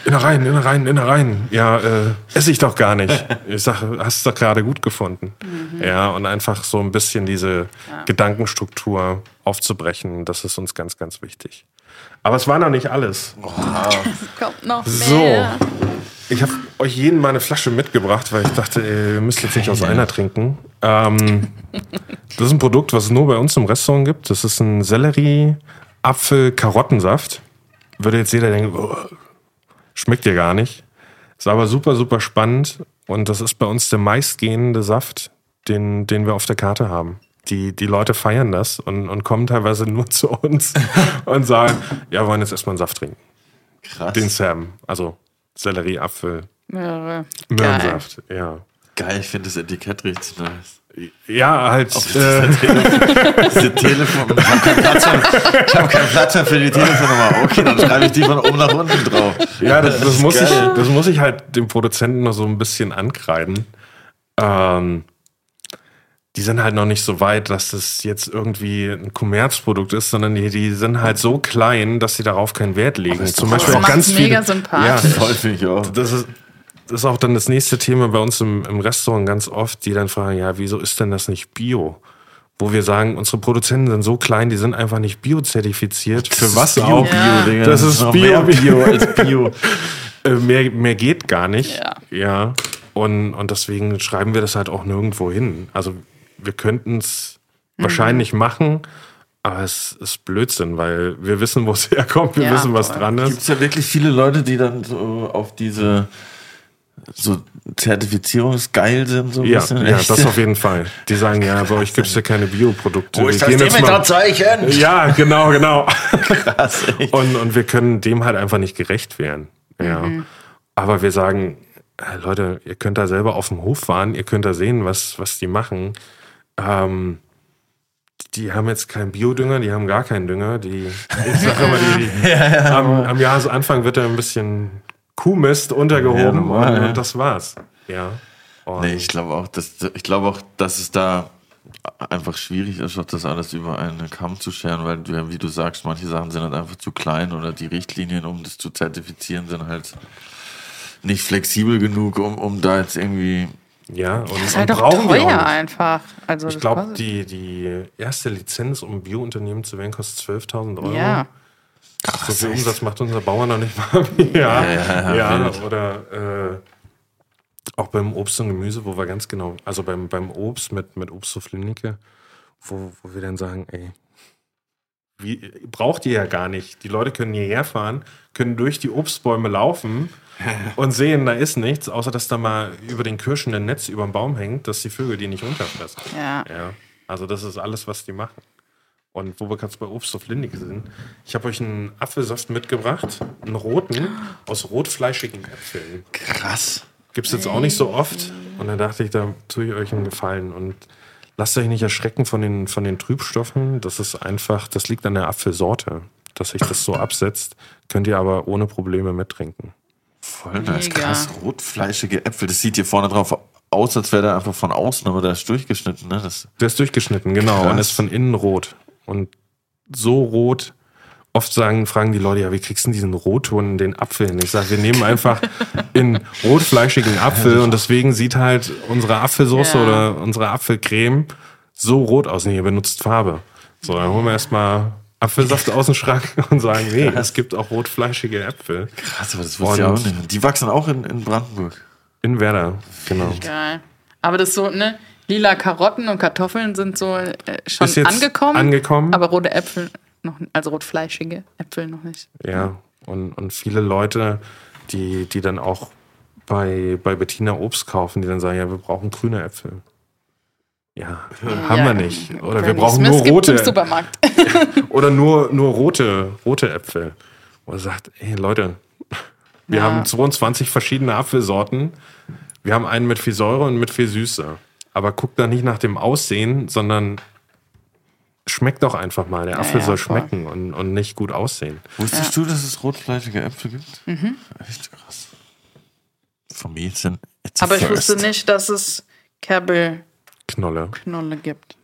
S3: Innereien, Innereien, Innereien. Ja, äh, esse ich doch gar nicht. [laughs] Ich sage, hast du doch gerade gut gefunden. Ja, und einfach so ein bisschen diese Gedankenstruktur aufzubrechen, das ist uns ganz, ganz wichtig. Aber es war noch nicht alles. [laughs]
S2: Kommt noch
S3: So. Ich habe euch jeden mal eine Flasche mitgebracht, weil ich dachte, ey, ihr müsst jetzt nicht aus einer trinken. Ähm, das ist ein Produkt, was es nur bei uns im Restaurant gibt. Das ist ein Sellerie-Apfel-Karottensaft. Würde jetzt jeder denken, oh, schmeckt dir gar nicht. Ist aber super, super spannend. Und das ist bei uns der meistgehende Saft, den, den wir auf der Karte haben. Die, die Leute feiern das und, und kommen teilweise nur [laughs] zu uns und sagen, ja, wir wollen jetzt erstmal einen Saft trinken.
S1: Krass.
S3: Den Sam. Also Sellerie, Apfel,
S2: Mehrere.
S3: Möhrensaft. Ja.
S1: Geil, ich finde das Etikett richtig nice.
S3: Ja, halt. Äh,
S1: Diese Telefon. Ich habe keinen, Platz mehr- ich hab keinen Platz mehr für die Telefonnummer. Okay, dann schreibe ich die von oben nach unten drauf.
S3: ja, das, das, muss ich,
S1: geil.
S3: das muss ich halt dem Produzenten noch so ein bisschen ankreiden. Ähm, die sind halt noch nicht so weit, dass das jetzt irgendwie ein Kommerzprodukt ist, sondern die, die sind halt so klein, dass sie darauf keinen Wert legen. Zum Beispiel
S2: Das
S3: auch ganz
S2: mega
S3: viele.
S2: sympathisch.
S1: Voll finde ich auch.
S3: das ist, das ist auch dann das nächste Thema bei uns im, im Restaurant ganz oft, die dann fragen, ja, wieso ist denn das nicht Bio? Wo wir sagen, unsere Produzenten sind so klein, die sind einfach nicht biozertifiziert. Für was
S1: Bio,
S3: auch?
S1: Bio,
S2: Ja.
S1: Digga.
S3: Das ist
S1: noch
S3: Bio,
S1: mehr Bio [laughs] als Bio.
S3: Äh, mehr, mehr geht gar nicht.
S2: Ja.
S3: ja. Und, und deswegen schreiben wir das halt auch nirgendwo hin. Also wir könnten es
S2: Mhm.
S3: wahrscheinlich machen, aber es ist Blödsinn, weil wir wissen, wo es [laughs] herkommt, wir
S2: Ja,
S3: wissen, was dran
S1: Gibt
S3: ist.
S1: es ja wirklich viele Leute, die dann so auf diese so zertifizierungsgeil sind, so ein
S3: Ja,
S1: bisschen.
S3: ja,
S1: Echt?
S3: das auf jeden Fall. Die sagen, ja, bei euch gibt es ja keine Bioprodukte.
S1: Wo ist
S3: Wir
S1: das Demeter-Zeichen?
S3: Ja, genau, genau.
S1: Krass, ey.
S3: Und, und wir können dem halt einfach nicht gerecht werden. Ja. Aber wir sagen, äh, Leute, ihr könnt da selber auf dem Hof fahren, ihr könnt da sehen, was, was die machen. Ähm, die haben jetzt keinen Biodünger, die haben gar keinen Dünger. Die, ich sag immer, die, die, [laughs] am, am Jahresanfang wird da ein bisschen Kuhmist
S1: Ja,
S3: untergehoben
S1: normal,
S3: und,
S1: ja.
S3: und das war's. Ja. Und
S1: Nee, ich glaube auch, dass, ich glaube auch, dass es da einfach schwierig ist, auch das alles über einen Kamm zu scheren, weil wie du sagst, manche Sachen sind halt einfach zu klein oder die Richtlinien, um das zu zertifizieren, sind halt nicht flexibel genug, um, um da jetzt irgendwie.
S3: Ja, und,
S2: Das ist
S3: und
S2: halt doch
S3: brauchen wir auch
S2: teuer
S3: nicht.
S2: einfach. Also
S3: Ich glaube, die, die erste Lizenz, um Biounternehmen zu werden, kostet 12.000 Euro.
S2: Ja.
S3: So viel Umsatz macht unser Bauer noch nicht mal. [laughs] ja,
S1: ja,
S3: ja,
S1: wild.
S3: oder äh, auch beim Obst und Gemüse, wo wir ganz genau, also beim, beim Obst mit, mit Obst auf Linike, wo, wo wir dann sagen, ey, wie, braucht ihr ja gar nicht. Die Leute können hierher fahren, können durch die Obstbäume laufen [laughs] und sehen, da ist nichts, außer dass da mal über den Kirschen ein Netz über dem Baum hängt, dass die Vögel die nicht runterfressen.
S2: Ja.
S3: Ja, also das ist alles, was die machen. Und wo wir gerade bei Obst auf Lindige sind, ich habe euch einen Apfelsaft mitgebracht, einen roten, aus rotfleischigen Äpfeln.
S1: Krass.
S3: Gibt es jetzt auch nicht so oft. Und dann dachte ich, da tue ich euch einen Gefallen. Und lasst euch nicht erschrecken von den, von den Trübstoffen. Das ist einfach, das liegt an der Apfelsorte, dass sich das so absetzt. Könnt ihr aber ohne Probleme mittrinken.
S1: Voll nice.
S2: Mega.
S1: Krass. Rotfleischige Äpfel. Das sieht hier vorne drauf aus, als wäre der einfach von außen, aber der ist durchgeschnitten. Ne? Das,
S3: Der ist durchgeschnitten, genau,
S1: Krass.
S3: und ist von innen rot. Und so rot. Oft sagen, fragen die Leute, ja, wie kriegst du denn diesen Rotton in den Apfel hin? Ich sage, wir nehmen einfach [laughs] in rotfleischigen Apfel und deswegen sieht halt unsere Apfelsauce
S2: Ja.
S3: oder unsere Apfelcreme so rot aus. Nee, ihr benutzt Farbe. So, dann holen wir erstmal Apfelsaft aus dem Schrank [laughs] und sagen, nee, es gibt auch rotfleischige Äpfel.
S1: krass, aber das wusste ich auch nicht. Die wachsen auch in, in Brandenburg.
S3: In Werder, genau.
S2: Geil. Aber das so, ne? Lila Karotten und Kartoffeln sind so äh, schon
S3: Ist jetzt
S2: angekommen.
S3: angekommen.
S2: Aber rote Äpfel noch, also rotfleischige Äpfel noch nicht.
S3: Ja, und, und viele Leute, die, die dann auch bei, bei Bettina Obst kaufen, die dann sagen, ja, wir brauchen grüne Äpfel. Ja, [laughs] haben
S2: Ja,
S3: wir nicht. Oder wir brauchen
S2: es
S3: nur rote.
S2: Im Supermarkt. [laughs]
S3: Oder nur, nur rote, rote Äpfel. Wo er sagt, ey Leute, [laughs] wir
S2: Ja.
S3: haben 22 verschiedene Apfelsorten. Wir haben einen mit viel Säure und mit viel Süße. Aber guckt da nicht nach dem Aussehen, sondern schmeckt doch einfach mal. Der Apfel
S2: ja,
S3: soll
S2: voll.
S3: schmecken und, und nicht gut aussehen.
S1: Wusstest du, dass es rotfleischige Äpfel gibt?
S2: Mhm.
S1: Echt krass. An, it's a
S2: Aber ich wusste nicht, dass es Kerbelknolle
S3: Knolle.
S2: gibt.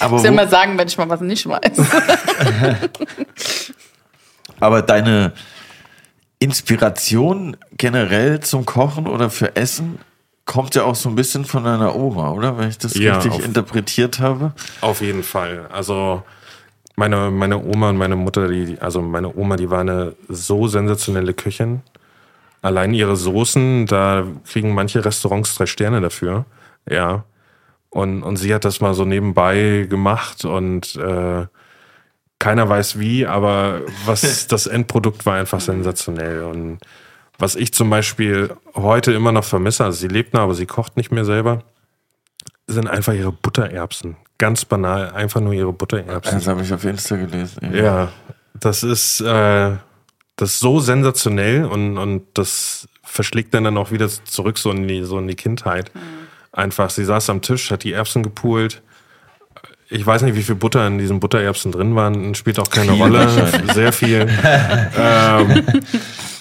S1: Aber,
S2: Ich will
S1: wo,
S2: mal sagen, wenn ich mal was nicht weiß. [laughs]
S1: aber deine Inspiration generell zum Kochen oder für Essen kommt ja auch so ein bisschen von deiner Oma, oder? Wenn ich das
S3: Ja,
S1: richtig
S3: auf-
S1: interpretiert habe.
S3: Auf jeden Fall. Also meine, meine Oma und meine Mutter, die, also meine Oma, die war eine so sensationelle Köchin. Allein ihre Soßen, da kriegen manche Restaurants drei Sterne dafür. Ja. Und, und sie hat das mal so nebenbei gemacht und äh, keiner weiß wie, aber was [laughs] das Endprodukt war einfach sensationell. Und was ich zum Beispiel heute immer noch vermisse, also sie lebt noch, aber sie kocht nicht mehr selber, sind einfach ihre Buttererbsen. Ganz banal, einfach nur ihre Buttererbsen.
S1: Das habe ich auf Insta gelesen.
S3: Ja, das ist, äh, das ist so sensationell und, und das verschlägt dann dann auch wieder zurück so in die, so in die Kindheit. Einfach, sie saß am Tisch, hat die Erbsen gepult. Ich weiß nicht, wie viel Butter in diesen Buttererbsen drin waren, spielt auch keine
S1: Viel
S3: Rolle. [laughs] Sehr viel. [laughs] ähm,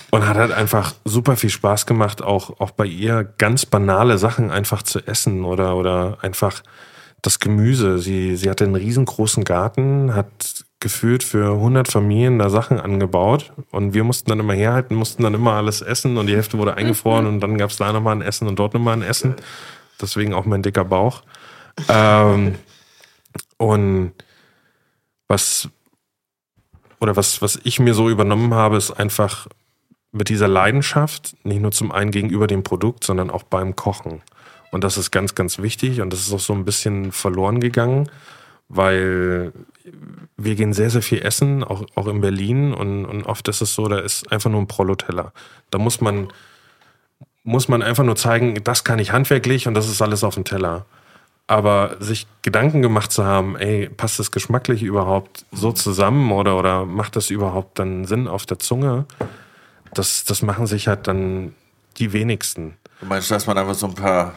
S3: und hat halt einfach super viel Spaß gemacht, auch, auch bei ihr ganz banale Sachen einfach zu essen oder, oder einfach das Gemüse. Sie, sie hatte einen riesengroßen Garten, hat gefühlt für 100 Familien da Sachen angebaut und wir mussten dann immer herhalten, mussten dann immer alles essen und die Hälfte wurde eingefroren und dann gab es da nochmal ein Essen und dort nochmal ein Essen. Deswegen auch mein dicker Bauch. Ähm, und was, oder was, was ich mir so übernommen habe, ist einfach mit dieser Leidenschaft, nicht nur zum einen gegenüber dem Produkt, sondern auch beim Kochen. Und das ist ganz, ganz wichtig und das ist auch so ein bisschen verloren gegangen, weil wir gehen sehr, sehr viel essen, auch, auch in Berlin und, und oft ist es so, da ist einfach nur ein Prollo-Teller. Da muss man, muss man einfach nur zeigen, das kann ich handwerklich und das ist alles auf dem Teller. Aber sich Gedanken gemacht zu haben, ey, passt das geschmacklich überhaupt so zusammen oder, oder macht das überhaupt dann Sinn auf der Zunge? Das, das machen sich halt dann die wenigsten.
S1: Du meinst, dass man einfach so ein paar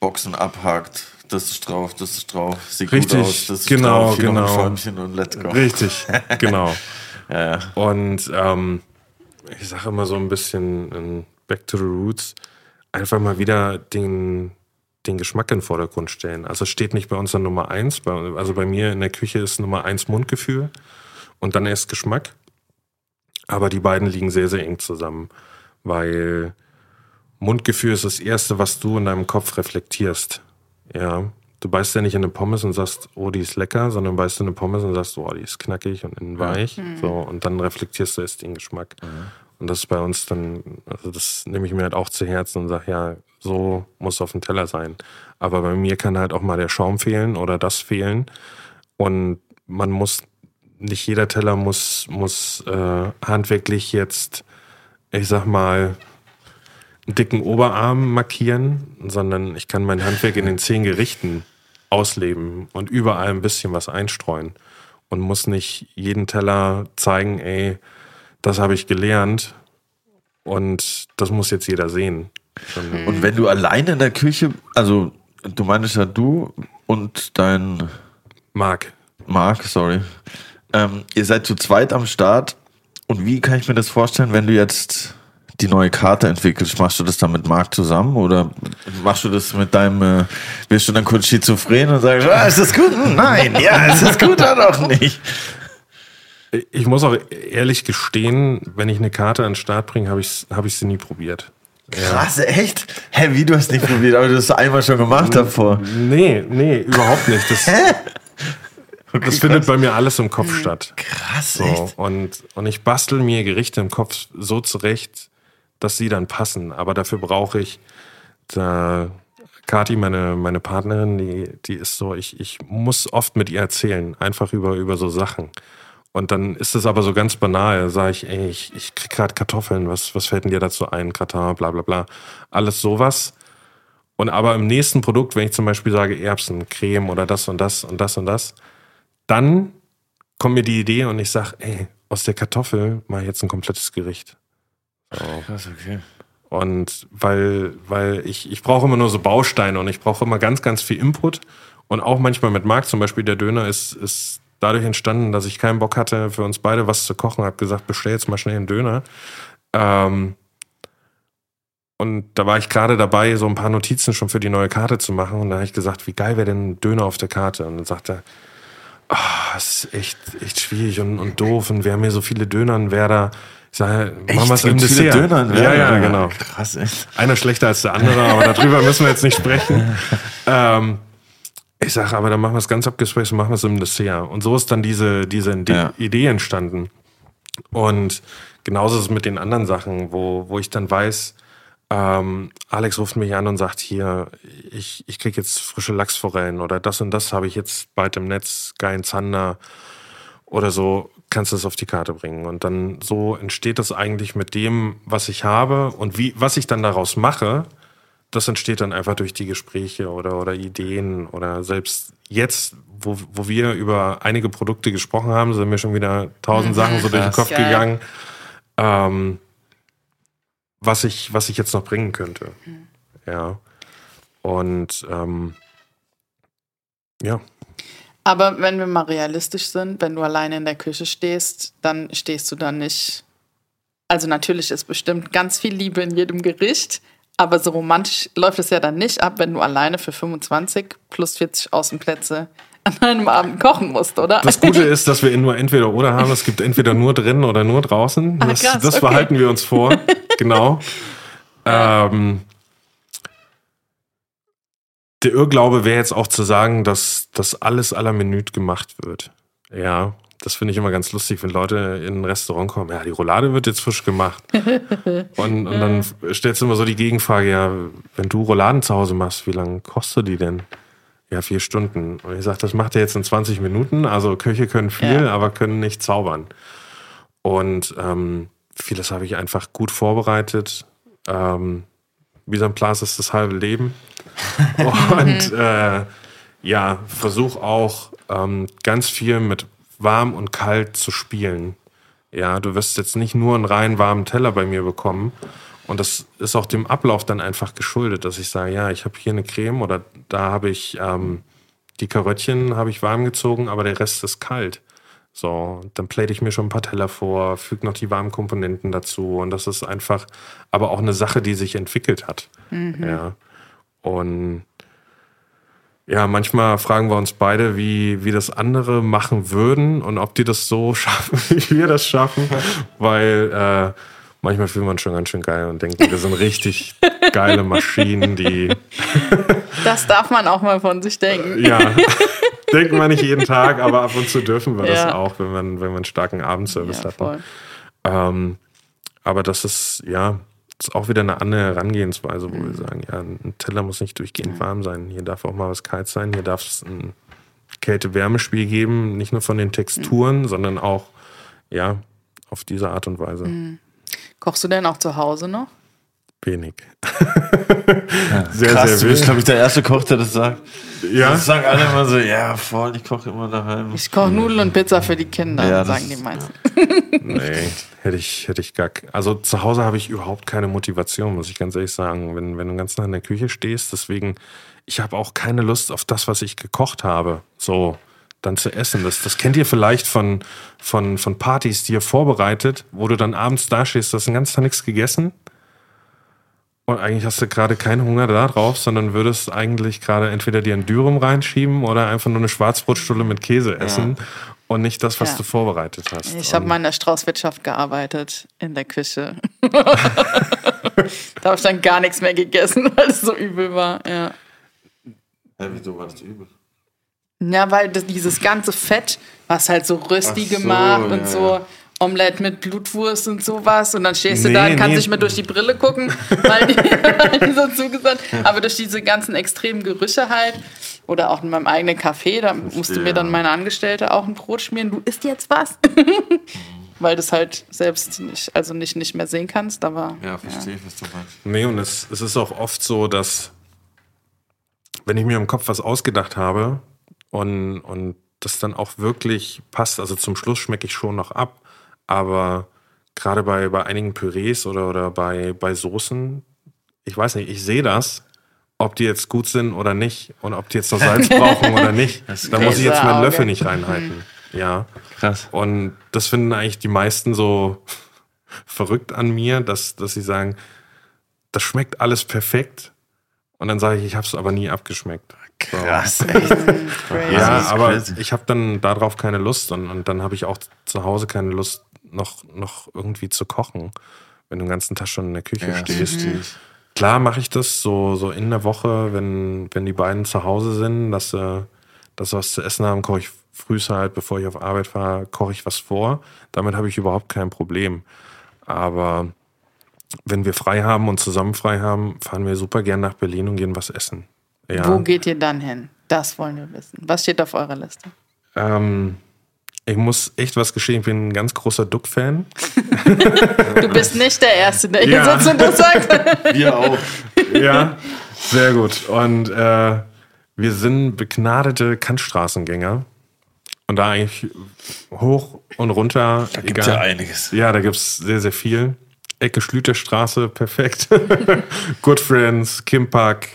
S1: Boxen abhakt? Das ist drauf, das ist drauf, sieht
S3: Richtig,
S1: gut aus, das ist
S3: genau,
S1: drauf, hier noch ein
S3: genau.
S1: Förmchen und let's go.
S3: Richtig, [laughs] genau.
S1: Ja.
S3: Und ähm, ich sage immer so ein bisschen in Back to the Roots, einfach mal wieder den, den Geschmack in den Vordergrund stellen. Also es steht nicht bei uns an Nummer eins. Bei, also bei mir in der Küche ist Nummer eins Mundgefühl und dann erst Geschmack. Aber die beiden liegen sehr, sehr eng zusammen, weil Mundgefühl ist das Erste, was du in deinem Kopf reflektierst. Ja, du beißt ja nicht in eine Pommes und sagst, oh, die ist lecker, sondern beißt in eine Pommes und sagst, oh, die ist knackig und innen weich. So, und dann reflektierst du erst den Geschmack. Und das ist bei uns dann, also das nehme ich mir halt auch zu Herzen und sage, ja, so muss auf dem Teller sein. Aber bei mir kann halt auch mal der Schaum fehlen oder das fehlen. Und man muss, nicht jeder Teller muss, muss äh, handwerklich jetzt, ich sag mal, einen dicken Oberarm markieren, sondern ich kann mein Handwerk in den zehn Gerichten ausleben und überall ein bisschen was einstreuen und muss nicht jeden Teller zeigen, ey, das habe ich gelernt und das muss jetzt jeder sehen. Sondern-
S1: Und wenn du alleine in der Küche, also du meinst ja du und dein
S3: Marc,
S1: Marc, sorry, ähm, ihr seid zu zweit am Start. Und wie kann ich mir das vorstellen, wenn du jetzt die neue Karte entwickelst? Machst du das dann mit Marc zusammen oder machst du das mit deinem, äh, wirst du dann kurz schizophren und sagst, ah, ist das gut? Hm, Nein, ja, ist das gut oder doch nicht?
S3: Ich muss auch ehrlich gestehen, wenn ich eine Karte an den Start bringe, habe ich, hab ich sie nie probiert.
S1: Krass, echt? Hä, wie du hast nicht probiert, aber du hast es einmal schon gemacht davor.
S3: Nee, nee, überhaupt nicht. Das, das findet bei mir alles im Kopf statt.
S1: Krass,
S3: So,
S1: echt?
S3: und, und ich bastel mir Gerichte im Kopf so zurecht, dass sie dann passen. Aber dafür brauche ich da Kati, meine, meine Partnerin, die, die ist so, ich, ich muss oft mit ihr erzählen, einfach über, über so Sachen. Und dann ist es aber so ganz banal, sage ich, ey, ich, ich krieg gerade Kartoffeln, was, was fällt denn dir dazu ein? Gratin, bla bla bla. Alles sowas. Und aber im nächsten Produkt, wenn ich zum Beispiel sage Erbsen, Creme oder das und das und das und das, dann kommt mir die Idee und ich sage, ey, aus der Kartoffel mache ich jetzt ein komplettes Gericht. So.
S1: Krass, okay.
S3: Und weil, weil ich, ich brauche immer nur so Bausteine und ich brauche immer ganz, ganz viel Input. Und auch manchmal mit Marc, zum Beispiel der Döner ist, ist dadurch entstanden, dass ich keinen Bock hatte, für uns beide was zu kochen. Hab gesagt, bestell jetzt mal schnell einen Döner. Ähm, und da war ich gerade dabei, so ein paar Notizen schon für die neue Karte zu machen. Und da habe ich gesagt, wie geil wäre denn ein Döner auf der Karte? Und dann sagte er, ah, das ist echt, echt schwierig und, und doof. Und wir haben hier so viele Döner in Werder. Ich sage, machen wir es im Dessert.
S1: Döner in
S3: ja, ja, genau.
S1: Krass, echt.
S3: Einer schlechter als der andere, aber darüber müssen wir jetzt nicht sprechen. [laughs] Ähm, ich sage, aber dann machen wir es ganz abgespaced und machen wir es im Dessert. Und so ist dann diese, diese
S1: Ja.
S3: Idee entstanden. Und genauso ist es mit den anderen Sachen, wo, wo ich dann weiß, ähm, Alex ruft mich an und sagt, hier, ich, ich krieg jetzt frische Lachsforellen oder das und das habe ich jetzt bald im Netz, geilen Zander oder so, kannst du es auf die Karte bringen. Und dann so entsteht das eigentlich mit dem, was ich habe und wie, was ich dann daraus mache, das entsteht dann einfach durch die Gespräche oder, oder Ideen oder selbst jetzt, wo, wo wir über einige Produkte gesprochen haben, sind mir schon wieder tausend Sachen so durch den. Kopf
S2: Geil.
S3: gegangen, ähm, was ich, was ich jetzt noch bringen könnte. Ja. Und ähm, ja.
S2: Aber wenn wir mal realistisch sind, wenn du alleine in der Küche stehst, dann stehst du da nicht. Also natürlich ist bestimmt ganz viel Liebe in jedem Gericht, aber so romantisch läuft es ja dann nicht ab, wenn du alleine für 25 plus 40 Außenplätze an einem Abend kochen musst, oder?
S3: Das Gute [laughs] ist, dass wir nur entweder oder haben. Es gibt entweder nur drinnen oder nur draußen.
S2: Ah,
S3: Das,
S2: krass,
S3: das
S2: okay.
S3: behalten wir uns vor. [laughs] genau. Ähm, der Irrglaube wäre jetzt auch zu sagen, dass das alles aller Minute gemacht wird. Ja, das finde ich immer ganz lustig, wenn Leute in ein Restaurant kommen. Ja, die Roulade wird jetzt frisch gemacht. [laughs] und, und dann stellst du immer so die Gegenfrage, ja, wenn du Rouladen zu Hause machst, wie lange kostet die denn? Ja, vier Stunden. Und ich sage, das macht er jetzt in 20 Minuten. Also Köche können viel,
S2: Ja.
S3: aber können nicht zaubern. Und ähm, vieles habe ich einfach gut vorbereitet. Ähm, Mise en place ist das halbe Leben. [laughs] Und äh, ja, versuch auch ähm, ganz viel mit warm und kalt zu spielen. Ja, du wirst jetzt nicht nur einen rein warmen Teller bei mir bekommen. Und das ist auch dem Ablauf dann einfach geschuldet, dass ich sage, ja, ich habe hier eine Creme oder da habe ich ähm, die Karöttchen habe ich warm gezogen, aber der Rest ist kalt. So, dann plate ich mir schon ein paar Teller vor, füge noch die warmen Komponenten dazu. Und das ist einfach aber auch eine Sache, die sich entwickelt hat. Ja. Und ja, manchmal fragen wir uns beide, wie, wie das andere machen würden und ob die das so [laughs] schaffen, wie wir das schaffen. Weil äh, manchmal fühlt man schon ganz schön geil und denkt, wir sind richtig [laughs] geile Maschinen, die [laughs]
S2: Das darf man auch mal von sich denken.
S3: ja, denkt man nicht jeden Tag, aber ab und zu dürfen wir das
S2: Ja.
S3: auch, wenn man, wenn man einen starken Abendservice
S2: Ja,
S3: hat. Ähm, aber das ist, ja, das ist auch wieder eine andere Herangehensweise, wo wir sagen, ja, ein Teller muss nicht durchgehend warm sein. Hier darf auch mal was kalt sein. Hier darf es ein Kälte-Wärmespiel geben, nicht nur von den Texturen, sondern auch, ja, auf diese Art und Weise.
S2: Kochst du denn auch zu Hause noch?
S3: Wenig. [laughs] sehr,
S1: Krass,
S3: sehr
S1: du bist,
S3: wenig.
S1: glaube ich, der erste Koch, der das sagt.
S3: Ja,
S1: Das sagen alle immer so, ja, voll, ich koche immer daheim.
S2: Ich koche Nudeln und Pizza für die Kinder,
S1: Ja, das-
S2: sagen die meisten. [laughs]
S3: nee, hätte ich, hätte ich gar Also zu Hause habe ich überhaupt keine Motivation, muss ich ganz ehrlich sagen. Wenn, wenn du ganz nah in der Küche stehst, deswegen, ich habe auch keine Lust auf das, was ich gekocht habe. So, dann zu essen. Das, das kennt ihr vielleicht von, von, von Partys, die ihr vorbereitet, wo du dann abends da stehst, du hast den ganzen Tag nichts gegessen. Und eigentlich hast du gerade keinen Hunger da drauf, sondern würdest eigentlich gerade entweder dir ein Dürüm reinschieben oder einfach nur eine Schwarzbrotstulle mit Käse essen und nicht das, was
S2: Ja.
S3: du vorbereitet hast.
S2: Ich habe
S3: Und-
S2: mal in der Straußwirtschaft gearbeitet, in der Küche. [laughs] da habe ich dann gar nichts mehr gegessen, weil es so übel war. Ja,
S1: Ja, wieso war das übel?
S2: ja weil das, dieses ganze Fett, was halt so rösti
S1: Ach so,
S2: gemacht und
S1: ja,
S2: so
S1: ja.
S2: Omelette mit Blutwurst und sowas. Und dann stehst du
S3: Nee,
S2: da und kannst
S3: nee.
S2: nicht mehr durch die Brille gucken, weil die, [laughs] weil die so zugesandt. Aber durch diese ganzen extremen Gerüche halt. Oder auch in meinem eigenen Café, da musste mir dann meine Angestellte auch ein Brot schmieren. Du isst jetzt was? [laughs] weil du es halt selbst nicht, also nicht, nicht mehr sehen kannst. Aber
S1: Ja, verstehe ich, was du meinst.
S3: Nee, und es, es ist auch oft so, dass wenn ich mir im Kopf was ausgedacht habe und, und das dann auch wirklich passt, also zum Schluss schmecke ich schon noch ab, aber gerade bei, bei einigen Pürees oder, oder bei, bei Soßen, ich weiß nicht, ich sehe das, ob die jetzt gut sind oder nicht und ob die jetzt noch Salz [laughs] brauchen oder nicht. Da muss ich jetzt meinen Löffel nicht reinhalten. Ja.
S1: Krass.
S3: Und das finden eigentlich die meisten so [laughs] verrückt an mir, dass, dass sie sagen, das schmeckt alles perfekt. Und dann sage ich, ich habe es aber nie abgeschmeckt. So.
S1: Krass, [laughs] echt.
S2: Crazy.
S3: Ja, aber ich habe dann darauf keine Lust und, und dann habe ich auch zu Hause keine Lust, noch, noch irgendwie zu kochen, wenn du den ganzen Tag schon in der Küche
S1: Ja,
S3: stehst. Klar mache ich das so, so in der Woche, wenn, wenn die beiden zu Hause sind, dass sie, dass sie was zu essen haben, koche ich früh halt, bevor ich auf Arbeit fahre, koche ich was vor. Damit habe ich überhaupt kein Problem. Aber wenn wir frei haben und zusammen frei haben, fahren wir super gern nach Berlin und gehen was essen. Ja.
S2: Wo geht ihr dann hin? Das wollen wir wissen. Was steht auf eurer Liste?
S3: Ähm, ich muss echt was gestehen, ich bin ein ganz großer Duck-Fan.
S2: Du bist nicht der Erste, der hier
S3: Ja.
S2: sitzt und das sagt. [laughs]
S1: Wir auch.
S3: Ja, sehr gut. Und äh, wir sind begnadete Kantstraßengänger. Und da eigentlich hoch und runter. Da
S1: gibt's ja einiges.
S3: Ja, da gibt's sehr, sehr viel. Ecke Schlüterstraße, perfekt. [laughs] Good Friends, Kimpak.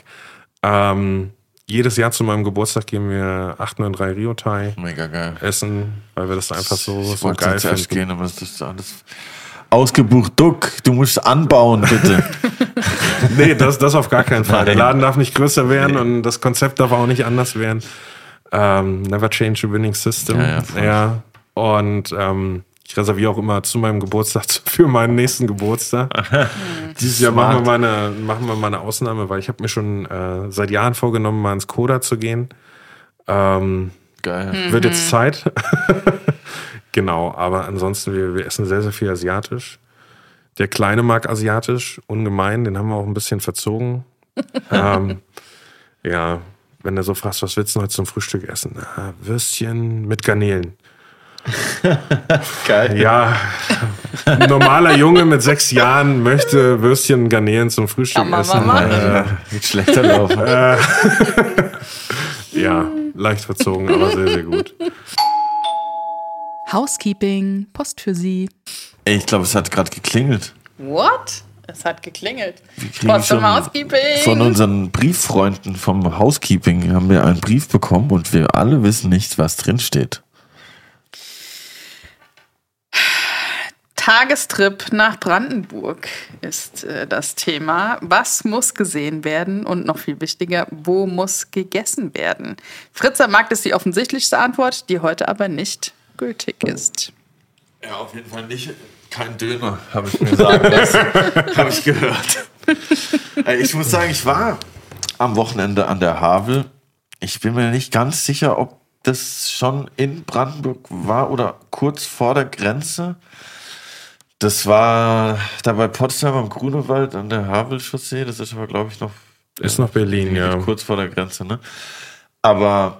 S3: Ähm, jedes Jahr zu meinem Geburtstag gehen wir 803 Rio Thai
S1: Mega geil.
S3: essen, weil wir das einfach so,
S1: ich
S3: so geil finden.
S1: gehen, aber es ist alles ausgebucht. Duck, du musst anbauen, bitte. [laughs]
S3: Nee, das, das auf gar keinen Fall. Der. Laden darf nicht größer werden und das Konzept darf auch nicht anders werden. Ähm, never change a winning system.
S1: Ja, ja.
S3: Ja, und ähm, ich reserviere auch immer zu meinem Geburtstag [laughs] für meinen nächsten Geburtstag. [laughs] Dieses Jahr machen wir, mal eine, machen wir mal eine Ausnahme, weil ich habe mir schon äh, seit Jahren vorgenommen, mal ins Koda zu gehen. Ähm,
S1: Geil.
S3: Wird jetzt Zeit. [laughs] genau, aber ansonsten, wir, wir essen sehr, sehr viel asiatisch. Der Kleine mag asiatisch, ungemein, den haben wir auch ein bisschen verzogen. ähm, ja, wenn er so fragst, was willst du heute zum Frühstück essen? Ah, Würstchen mit Garnelen. [laughs]
S1: Geil.
S3: Ja, ein normaler Junge mit sechs Jahren möchte Würstchen und Garnelen zum Frühstück
S2: man
S3: essen.
S1: Äh, wird schlechter laufen. [laughs]
S3: Ja, leicht verzogen, aber sehr, sehr gut.
S2: Housekeeping, Post für Sie.
S1: Ey, ich glaube, es hat gerade geklingelt.
S2: What? Es hat geklingelt. Post vom Housekeeping.
S1: Von unseren Brieffreunden vom Housekeeping haben wir einen Brief bekommen und wir alle wissen nicht, was drin steht.
S2: Tagestrip nach Brandenburg ist äh, das Thema. Was muss gesehen werden und noch viel wichtiger, wo muss gegessen werden? Fritzer Markt ist die offensichtlichste Antwort, die heute aber nicht gültig ist.
S1: Ja, auf jeden Fall nicht. Kein Döner, habe ich mir sagen lassen. [laughs] habe ich gehört. Ey, Ich muss sagen, ich war am Wochenende an der Havel. Ich bin mir nicht ganz sicher, ob das schon in Brandenburg war oder kurz vor der Grenze. Das war da bei Potsdam am Grunewald an der Havelchaussee. Das ist aber, glaube ich, noch
S3: Ist noch Berlin, ja.
S1: kurz vor der Grenze, ne? Aber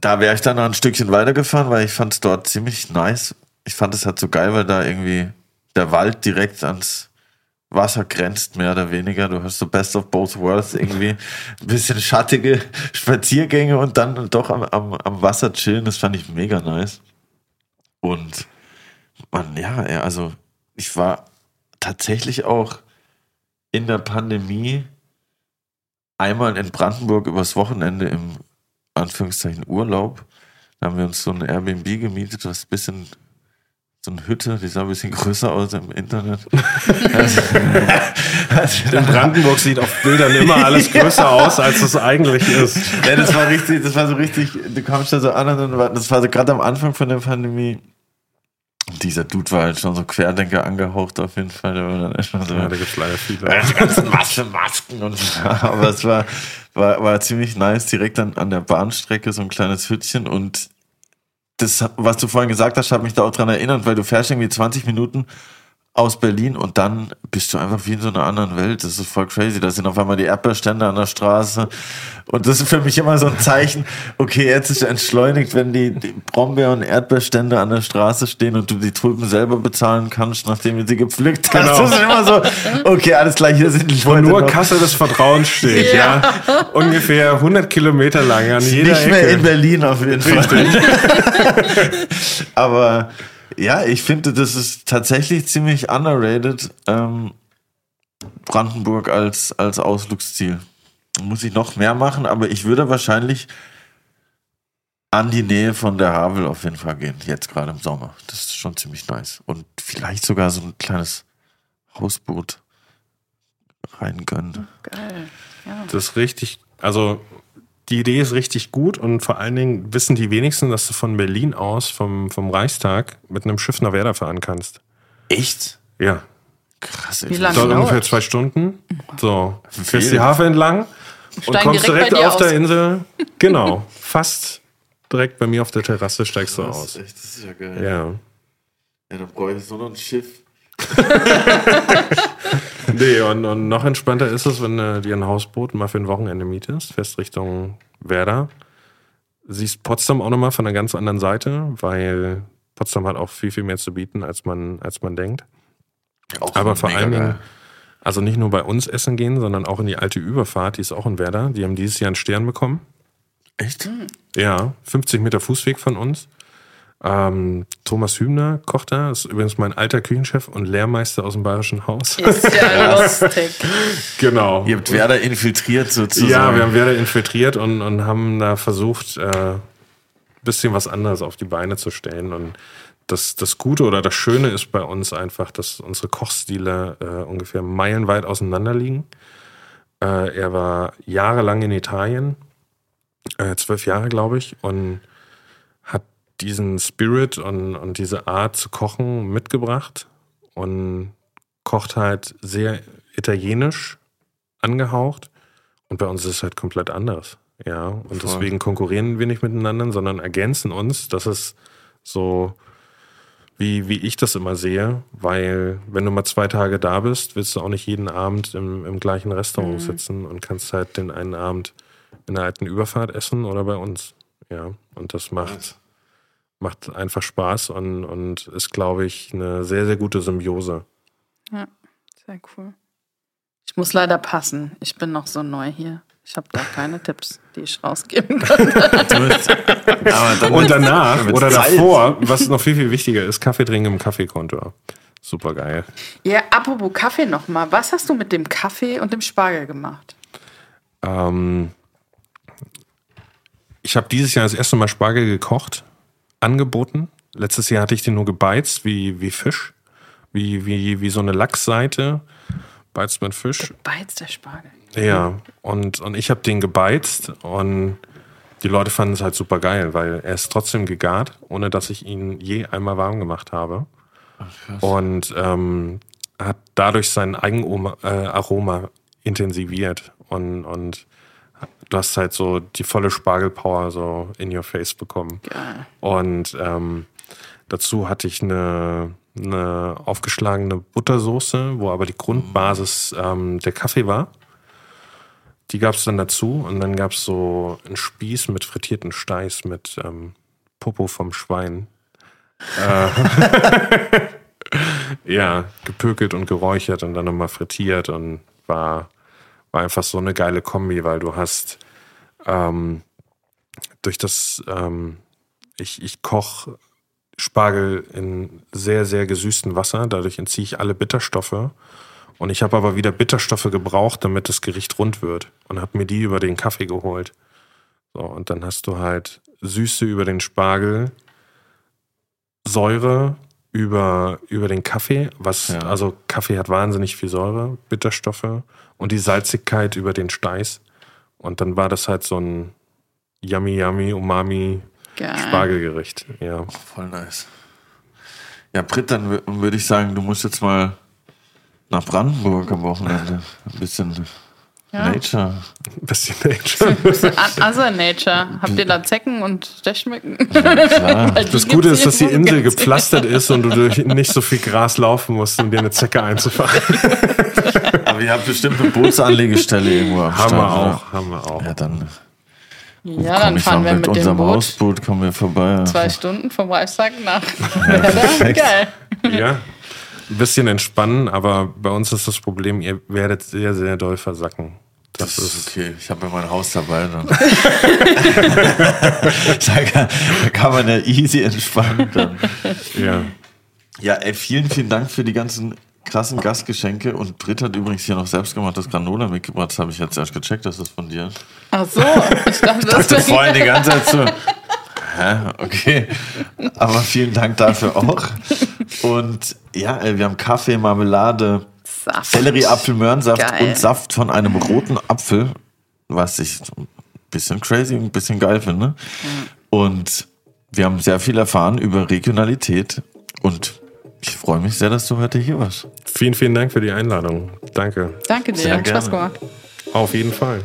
S1: da wäre ich dann noch ein Stückchen weitergefahren, weil ich fand es dort ziemlich nice. Ich fand es halt so geil, weil da irgendwie der Wald direkt ans Wasser grenzt, mehr oder weniger. Du hast so Best of Both Worlds irgendwie. Ein bisschen schattige Spaziergänge und dann doch am, am, am Wasser chillen. Das fand ich mega nice. Und man, ja, also ich war tatsächlich auch in der Pandemie einmal in Brandenburg übers Wochenende im Anführungszeichen Urlaub. Da haben wir uns so ein Airbnb gemietet, was ein bisschen so eine Hütte, die sah ein bisschen größer aus im Internet. [laughs] also, also,
S3: In Brandenburg sieht auf Bildern immer alles [laughs] größer aus, als es eigentlich ist.
S1: ja, das war richtig, das war so richtig, du kamst da so an und das war so gerade am Anfang von der Pandemie. Dieser Dude war halt schon so Querdenker angehaucht auf jeden Fall. So,
S3: Ja, da gibt es leider viele.
S1: die ganzen Masse Masken und so. Aber es war, war, war ziemlich nice, direkt an, an der Bahnstrecke, so ein kleines Hütchen. Und das, was du vorhin gesagt hast, hat mich da auch dran erinnert, weil du fährst irgendwie 20 Minuten aus Berlin und dann bist du einfach wie in so einer anderen Welt. Das ist voll crazy. Da sind auf einmal die Erdbeerstände an der Straße. Und das ist für mich immer so ein Zeichen, okay, jetzt ist entschleunigt, wenn die, die Brombeer- und Erdbeerstände an der Straße stehen und du die Tulpen selber bezahlen kannst, nachdem du sie gepflückt hast.
S3: Genau.
S1: Das ist immer so, okay, alles klar, hier sind die
S3: Wo
S1: Leute
S3: nur
S1: noch.
S3: Kasse des Vertrauens steht, ja. Ungefähr 100 Kilometer lang an jeder
S1: Nicht mehr
S3: Ecke.
S1: in Berlin auf jeden Fall. [laughs] Aber ja, ich finde, das ist tatsächlich ziemlich underrated, ähm, Brandenburg als, als Ausflugsziel. Muss ich noch mehr machen, aber ich würde wahrscheinlich an die Nähe von der Havel auf jeden Fall gehen, jetzt gerade im Sommer. Das ist schon ziemlich nice. Und vielleicht sogar so ein kleines Hausboot reingönnen.
S2: Geil. Ja.
S3: Das ist richtig, also die Idee ist richtig gut und vor allen Dingen wissen die wenigsten, dass du von Berlin aus, vom, vom Reichstag, mit einem Schiff nach Werder fahren kannst.
S1: Echt?
S3: Ja.
S1: Krass.
S2: Wie lange?
S3: Dauert ungefähr zwei Stunden. So, fährst die Hafe entlang und kommst
S2: direkt
S3: direkt auf
S2: aus.
S3: der Insel. [laughs] Genau, fast direkt bei mir auf der Terrasse steigst du
S1: Das
S3: aus.
S1: ist, echt, das ist ja geil.
S3: Ja.
S1: Ja, dann brauche ich so noch ein Schiff. [laughs] [laughs]
S3: Nee, und, und noch entspannter ist es, wenn du dir ein Hausboot mal für ein Wochenende mietest, fährst Richtung Werder. Siehst Potsdam auch nochmal von einer ganz anderen Seite, weil Potsdam hat auch viel, viel mehr zu bieten, als man, als man denkt.
S1: Auch
S3: Aber vor allen Dingen, also nicht nur bei uns essen gehen, sondern auch in die alte Überfahrt, die ist auch in Werder. Die haben dieses Jahr einen Stern bekommen.
S1: Echt?
S3: Ja, 50 Meter Fußweg von uns. Ähm, Thomas Hübner kocht da, ist übrigens mein alter Küchenchef und Lehrmeister aus dem Bayerischen Haus.
S2: Ist ja [laughs] lustig.
S3: genau.
S1: Ihr habt Werder infiltriert sozusagen.
S3: Ja, wir haben Werder infiltriert und, und haben da versucht, äh, bisschen was anderes auf die Beine zu stellen. Und das, das Gute oder das Schöne ist bei uns einfach, dass unsere Kochstile äh, ungefähr meilenweit auseinander liegen. Äh, er war jahrelang in Italien, äh, zwölf Jahre, glaube ich, und diesen Spirit und, und diese Art zu kochen mitgebracht und kocht halt sehr italienisch angehaucht. Und bei uns ist es halt komplett anders. Ja, und
S1: Voll.
S3: deswegen konkurrieren wir nicht miteinander, sondern ergänzen uns. Das ist so, wie, wie ich das immer sehe, weil wenn du mal zwei Tage da bist, willst du auch nicht jeden Abend im, im gleichen Restaurant sitzen und kannst halt den einen Abend in der alten Überfahrt essen oder bei uns. Ja, und das macht, macht einfach Spaß und, und ist, glaube ich, eine sehr, sehr gute Symbiose.
S2: Ja, sehr cool. Ich muss leider passen. Ich bin noch so neu hier. Ich habe da keine Tipps, die ich rausgeben kann.
S3: Und danach oder davor, was noch viel, viel wichtiger ist, Kaffee trinken im Kaffeekonto. Super geil.
S2: Ja, apropos Kaffee nochmal. Was hast du mit dem Kaffee und dem Spargel gemacht?
S3: Ähm, ich habe dieses Jahr das erste Mal Spargel gekocht, angeboten. Letztes Jahr hatte ich den nur gebeizt, wie, wie Fisch. Wie, wie, wie so eine Lachsseite. Beizt man Fisch.
S2: Beiz der Spargel.
S3: Ja, und, und ich habe den gebeizt und die Leute fanden es halt super geil, weil er ist trotzdem gegart, ohne dass ich ihn je einmal warm gemacht habe. und ähm, hat dadurch sein Eigenaroma äh, intensiviert und, und du hast halt so die volle Spargelpower so in your face bekommen.
S2: Geil.
S3: Und ähm, dazu hatte ich eine, eine aufgeschlagene Buttersoße, wo aber die Grundbasis ähm, der Kaffee war. Die gab es dann dazu und dann gab es so einen Spieß mit frittierten Steiß mit ähm, Popo vom Schwein. Äh, [laughs] ja, gepökelt und geräuchert und dann nochmal frittiert und war, war einfach so eine geile Kombi, weil du hast ähm, durch das, ähm, ich, ich koche Spargel in sehr, sehr gesüßtem Wasser, dadurch entziehe ich alle Bitterstoffe. Und ich habe aber wieder Bitterstoffe gebraucht, damit das Gericht rund wird. Und habe mir die über den Kaffee geholt. So, und dann hast du halt Süße über den Spargel, Säure über, über den Kaffee, was,
S1: Ja.
S3: also Kaffee hat wahnsinnig viel Säure, Bitterstoffe und die Salzigkeit über den Steiß. Und dann war das halt so ein Yummy, Yummy, Umami
S2: Geil.
S3: Spargelgericht. Ja.
S1: Voll nice. Ja, Britt, dann wür- würde ich sagen, du musst jetzt mal nach Brandenburg am Wochenende. Ein bisschen Nature.
S3: Ein bisschen Nature. [laughs]
S2: Other Nature. Habt ihr da Zecken und Stechmücken?
S1: Klar.
S2: Die
S3: Das Gute ist, dass die Insel gepflastert ist und du durch nicht so viel Gras laufen musst, um dir eine Zecke einzufangen. [laughs]
S1: Aber ihr habt bestimmt eine Bootsanlegestelle irgendwo am
S3: Haben
S1: Start,
S3: wir
S1: oder?
S3: auch, haben wir auch.
S1: Ja, dann
S2: Ja,
S1: komm
S2: dann fahren wir
S1: mit,
S2: mit dem
S1: unserem
S2: Boot
S1: Hausboot kommen wir vorbei.
S2: zwei Stunden vom Reichstag nach. Geil.
S3: Ja. Ein bisschen entspannen, aber bei uns ist das Problem, ihr werdet sehr, sehr doll versacken. Das
S1: Das ist okay. Ich habe ja mein Haus dabei. Dann. da, kann, da kann man ja easy entspannen. Dann.
S3: ja.
S1: Ja, ey, vielen, vielen Dank für die ganzen krassen Gastgeschenke. Und Britt hat übrigens hier noch selbstgemachtes Granola mitgebracht. Das habe ich jetzt erst gecheckt, dass das von dir ist.
S2: Ach so, ich dachte,
S1: Ich
S2: das
S1: dachte
S2: wäre
S1: vorhin die ganze Zeit so. Hä? Okay. Aber vielen Dank dafür auch. [laughs] Und ja, ey, wir haben Kaffee, Marmelade,
S2: Saft.
S1: Sellerie, Apfel, Möhrensaft
S2: Geil.
S1: und Saft von einem roten Apfel, was ich ein bisschen crazy und ein bisschen geil finde. Und wir haben sehr viel erfahren über Regionalität und ich freue mich sehr, dass du heute hier warst.
S3: Vielen, vielen Dank für die Einladung. Danke.
S2: Danke dir,
S1: Sehr
S2: hat Spaß
S1: gerne.
S2: gemacht.
S3: Auf jeden Fall.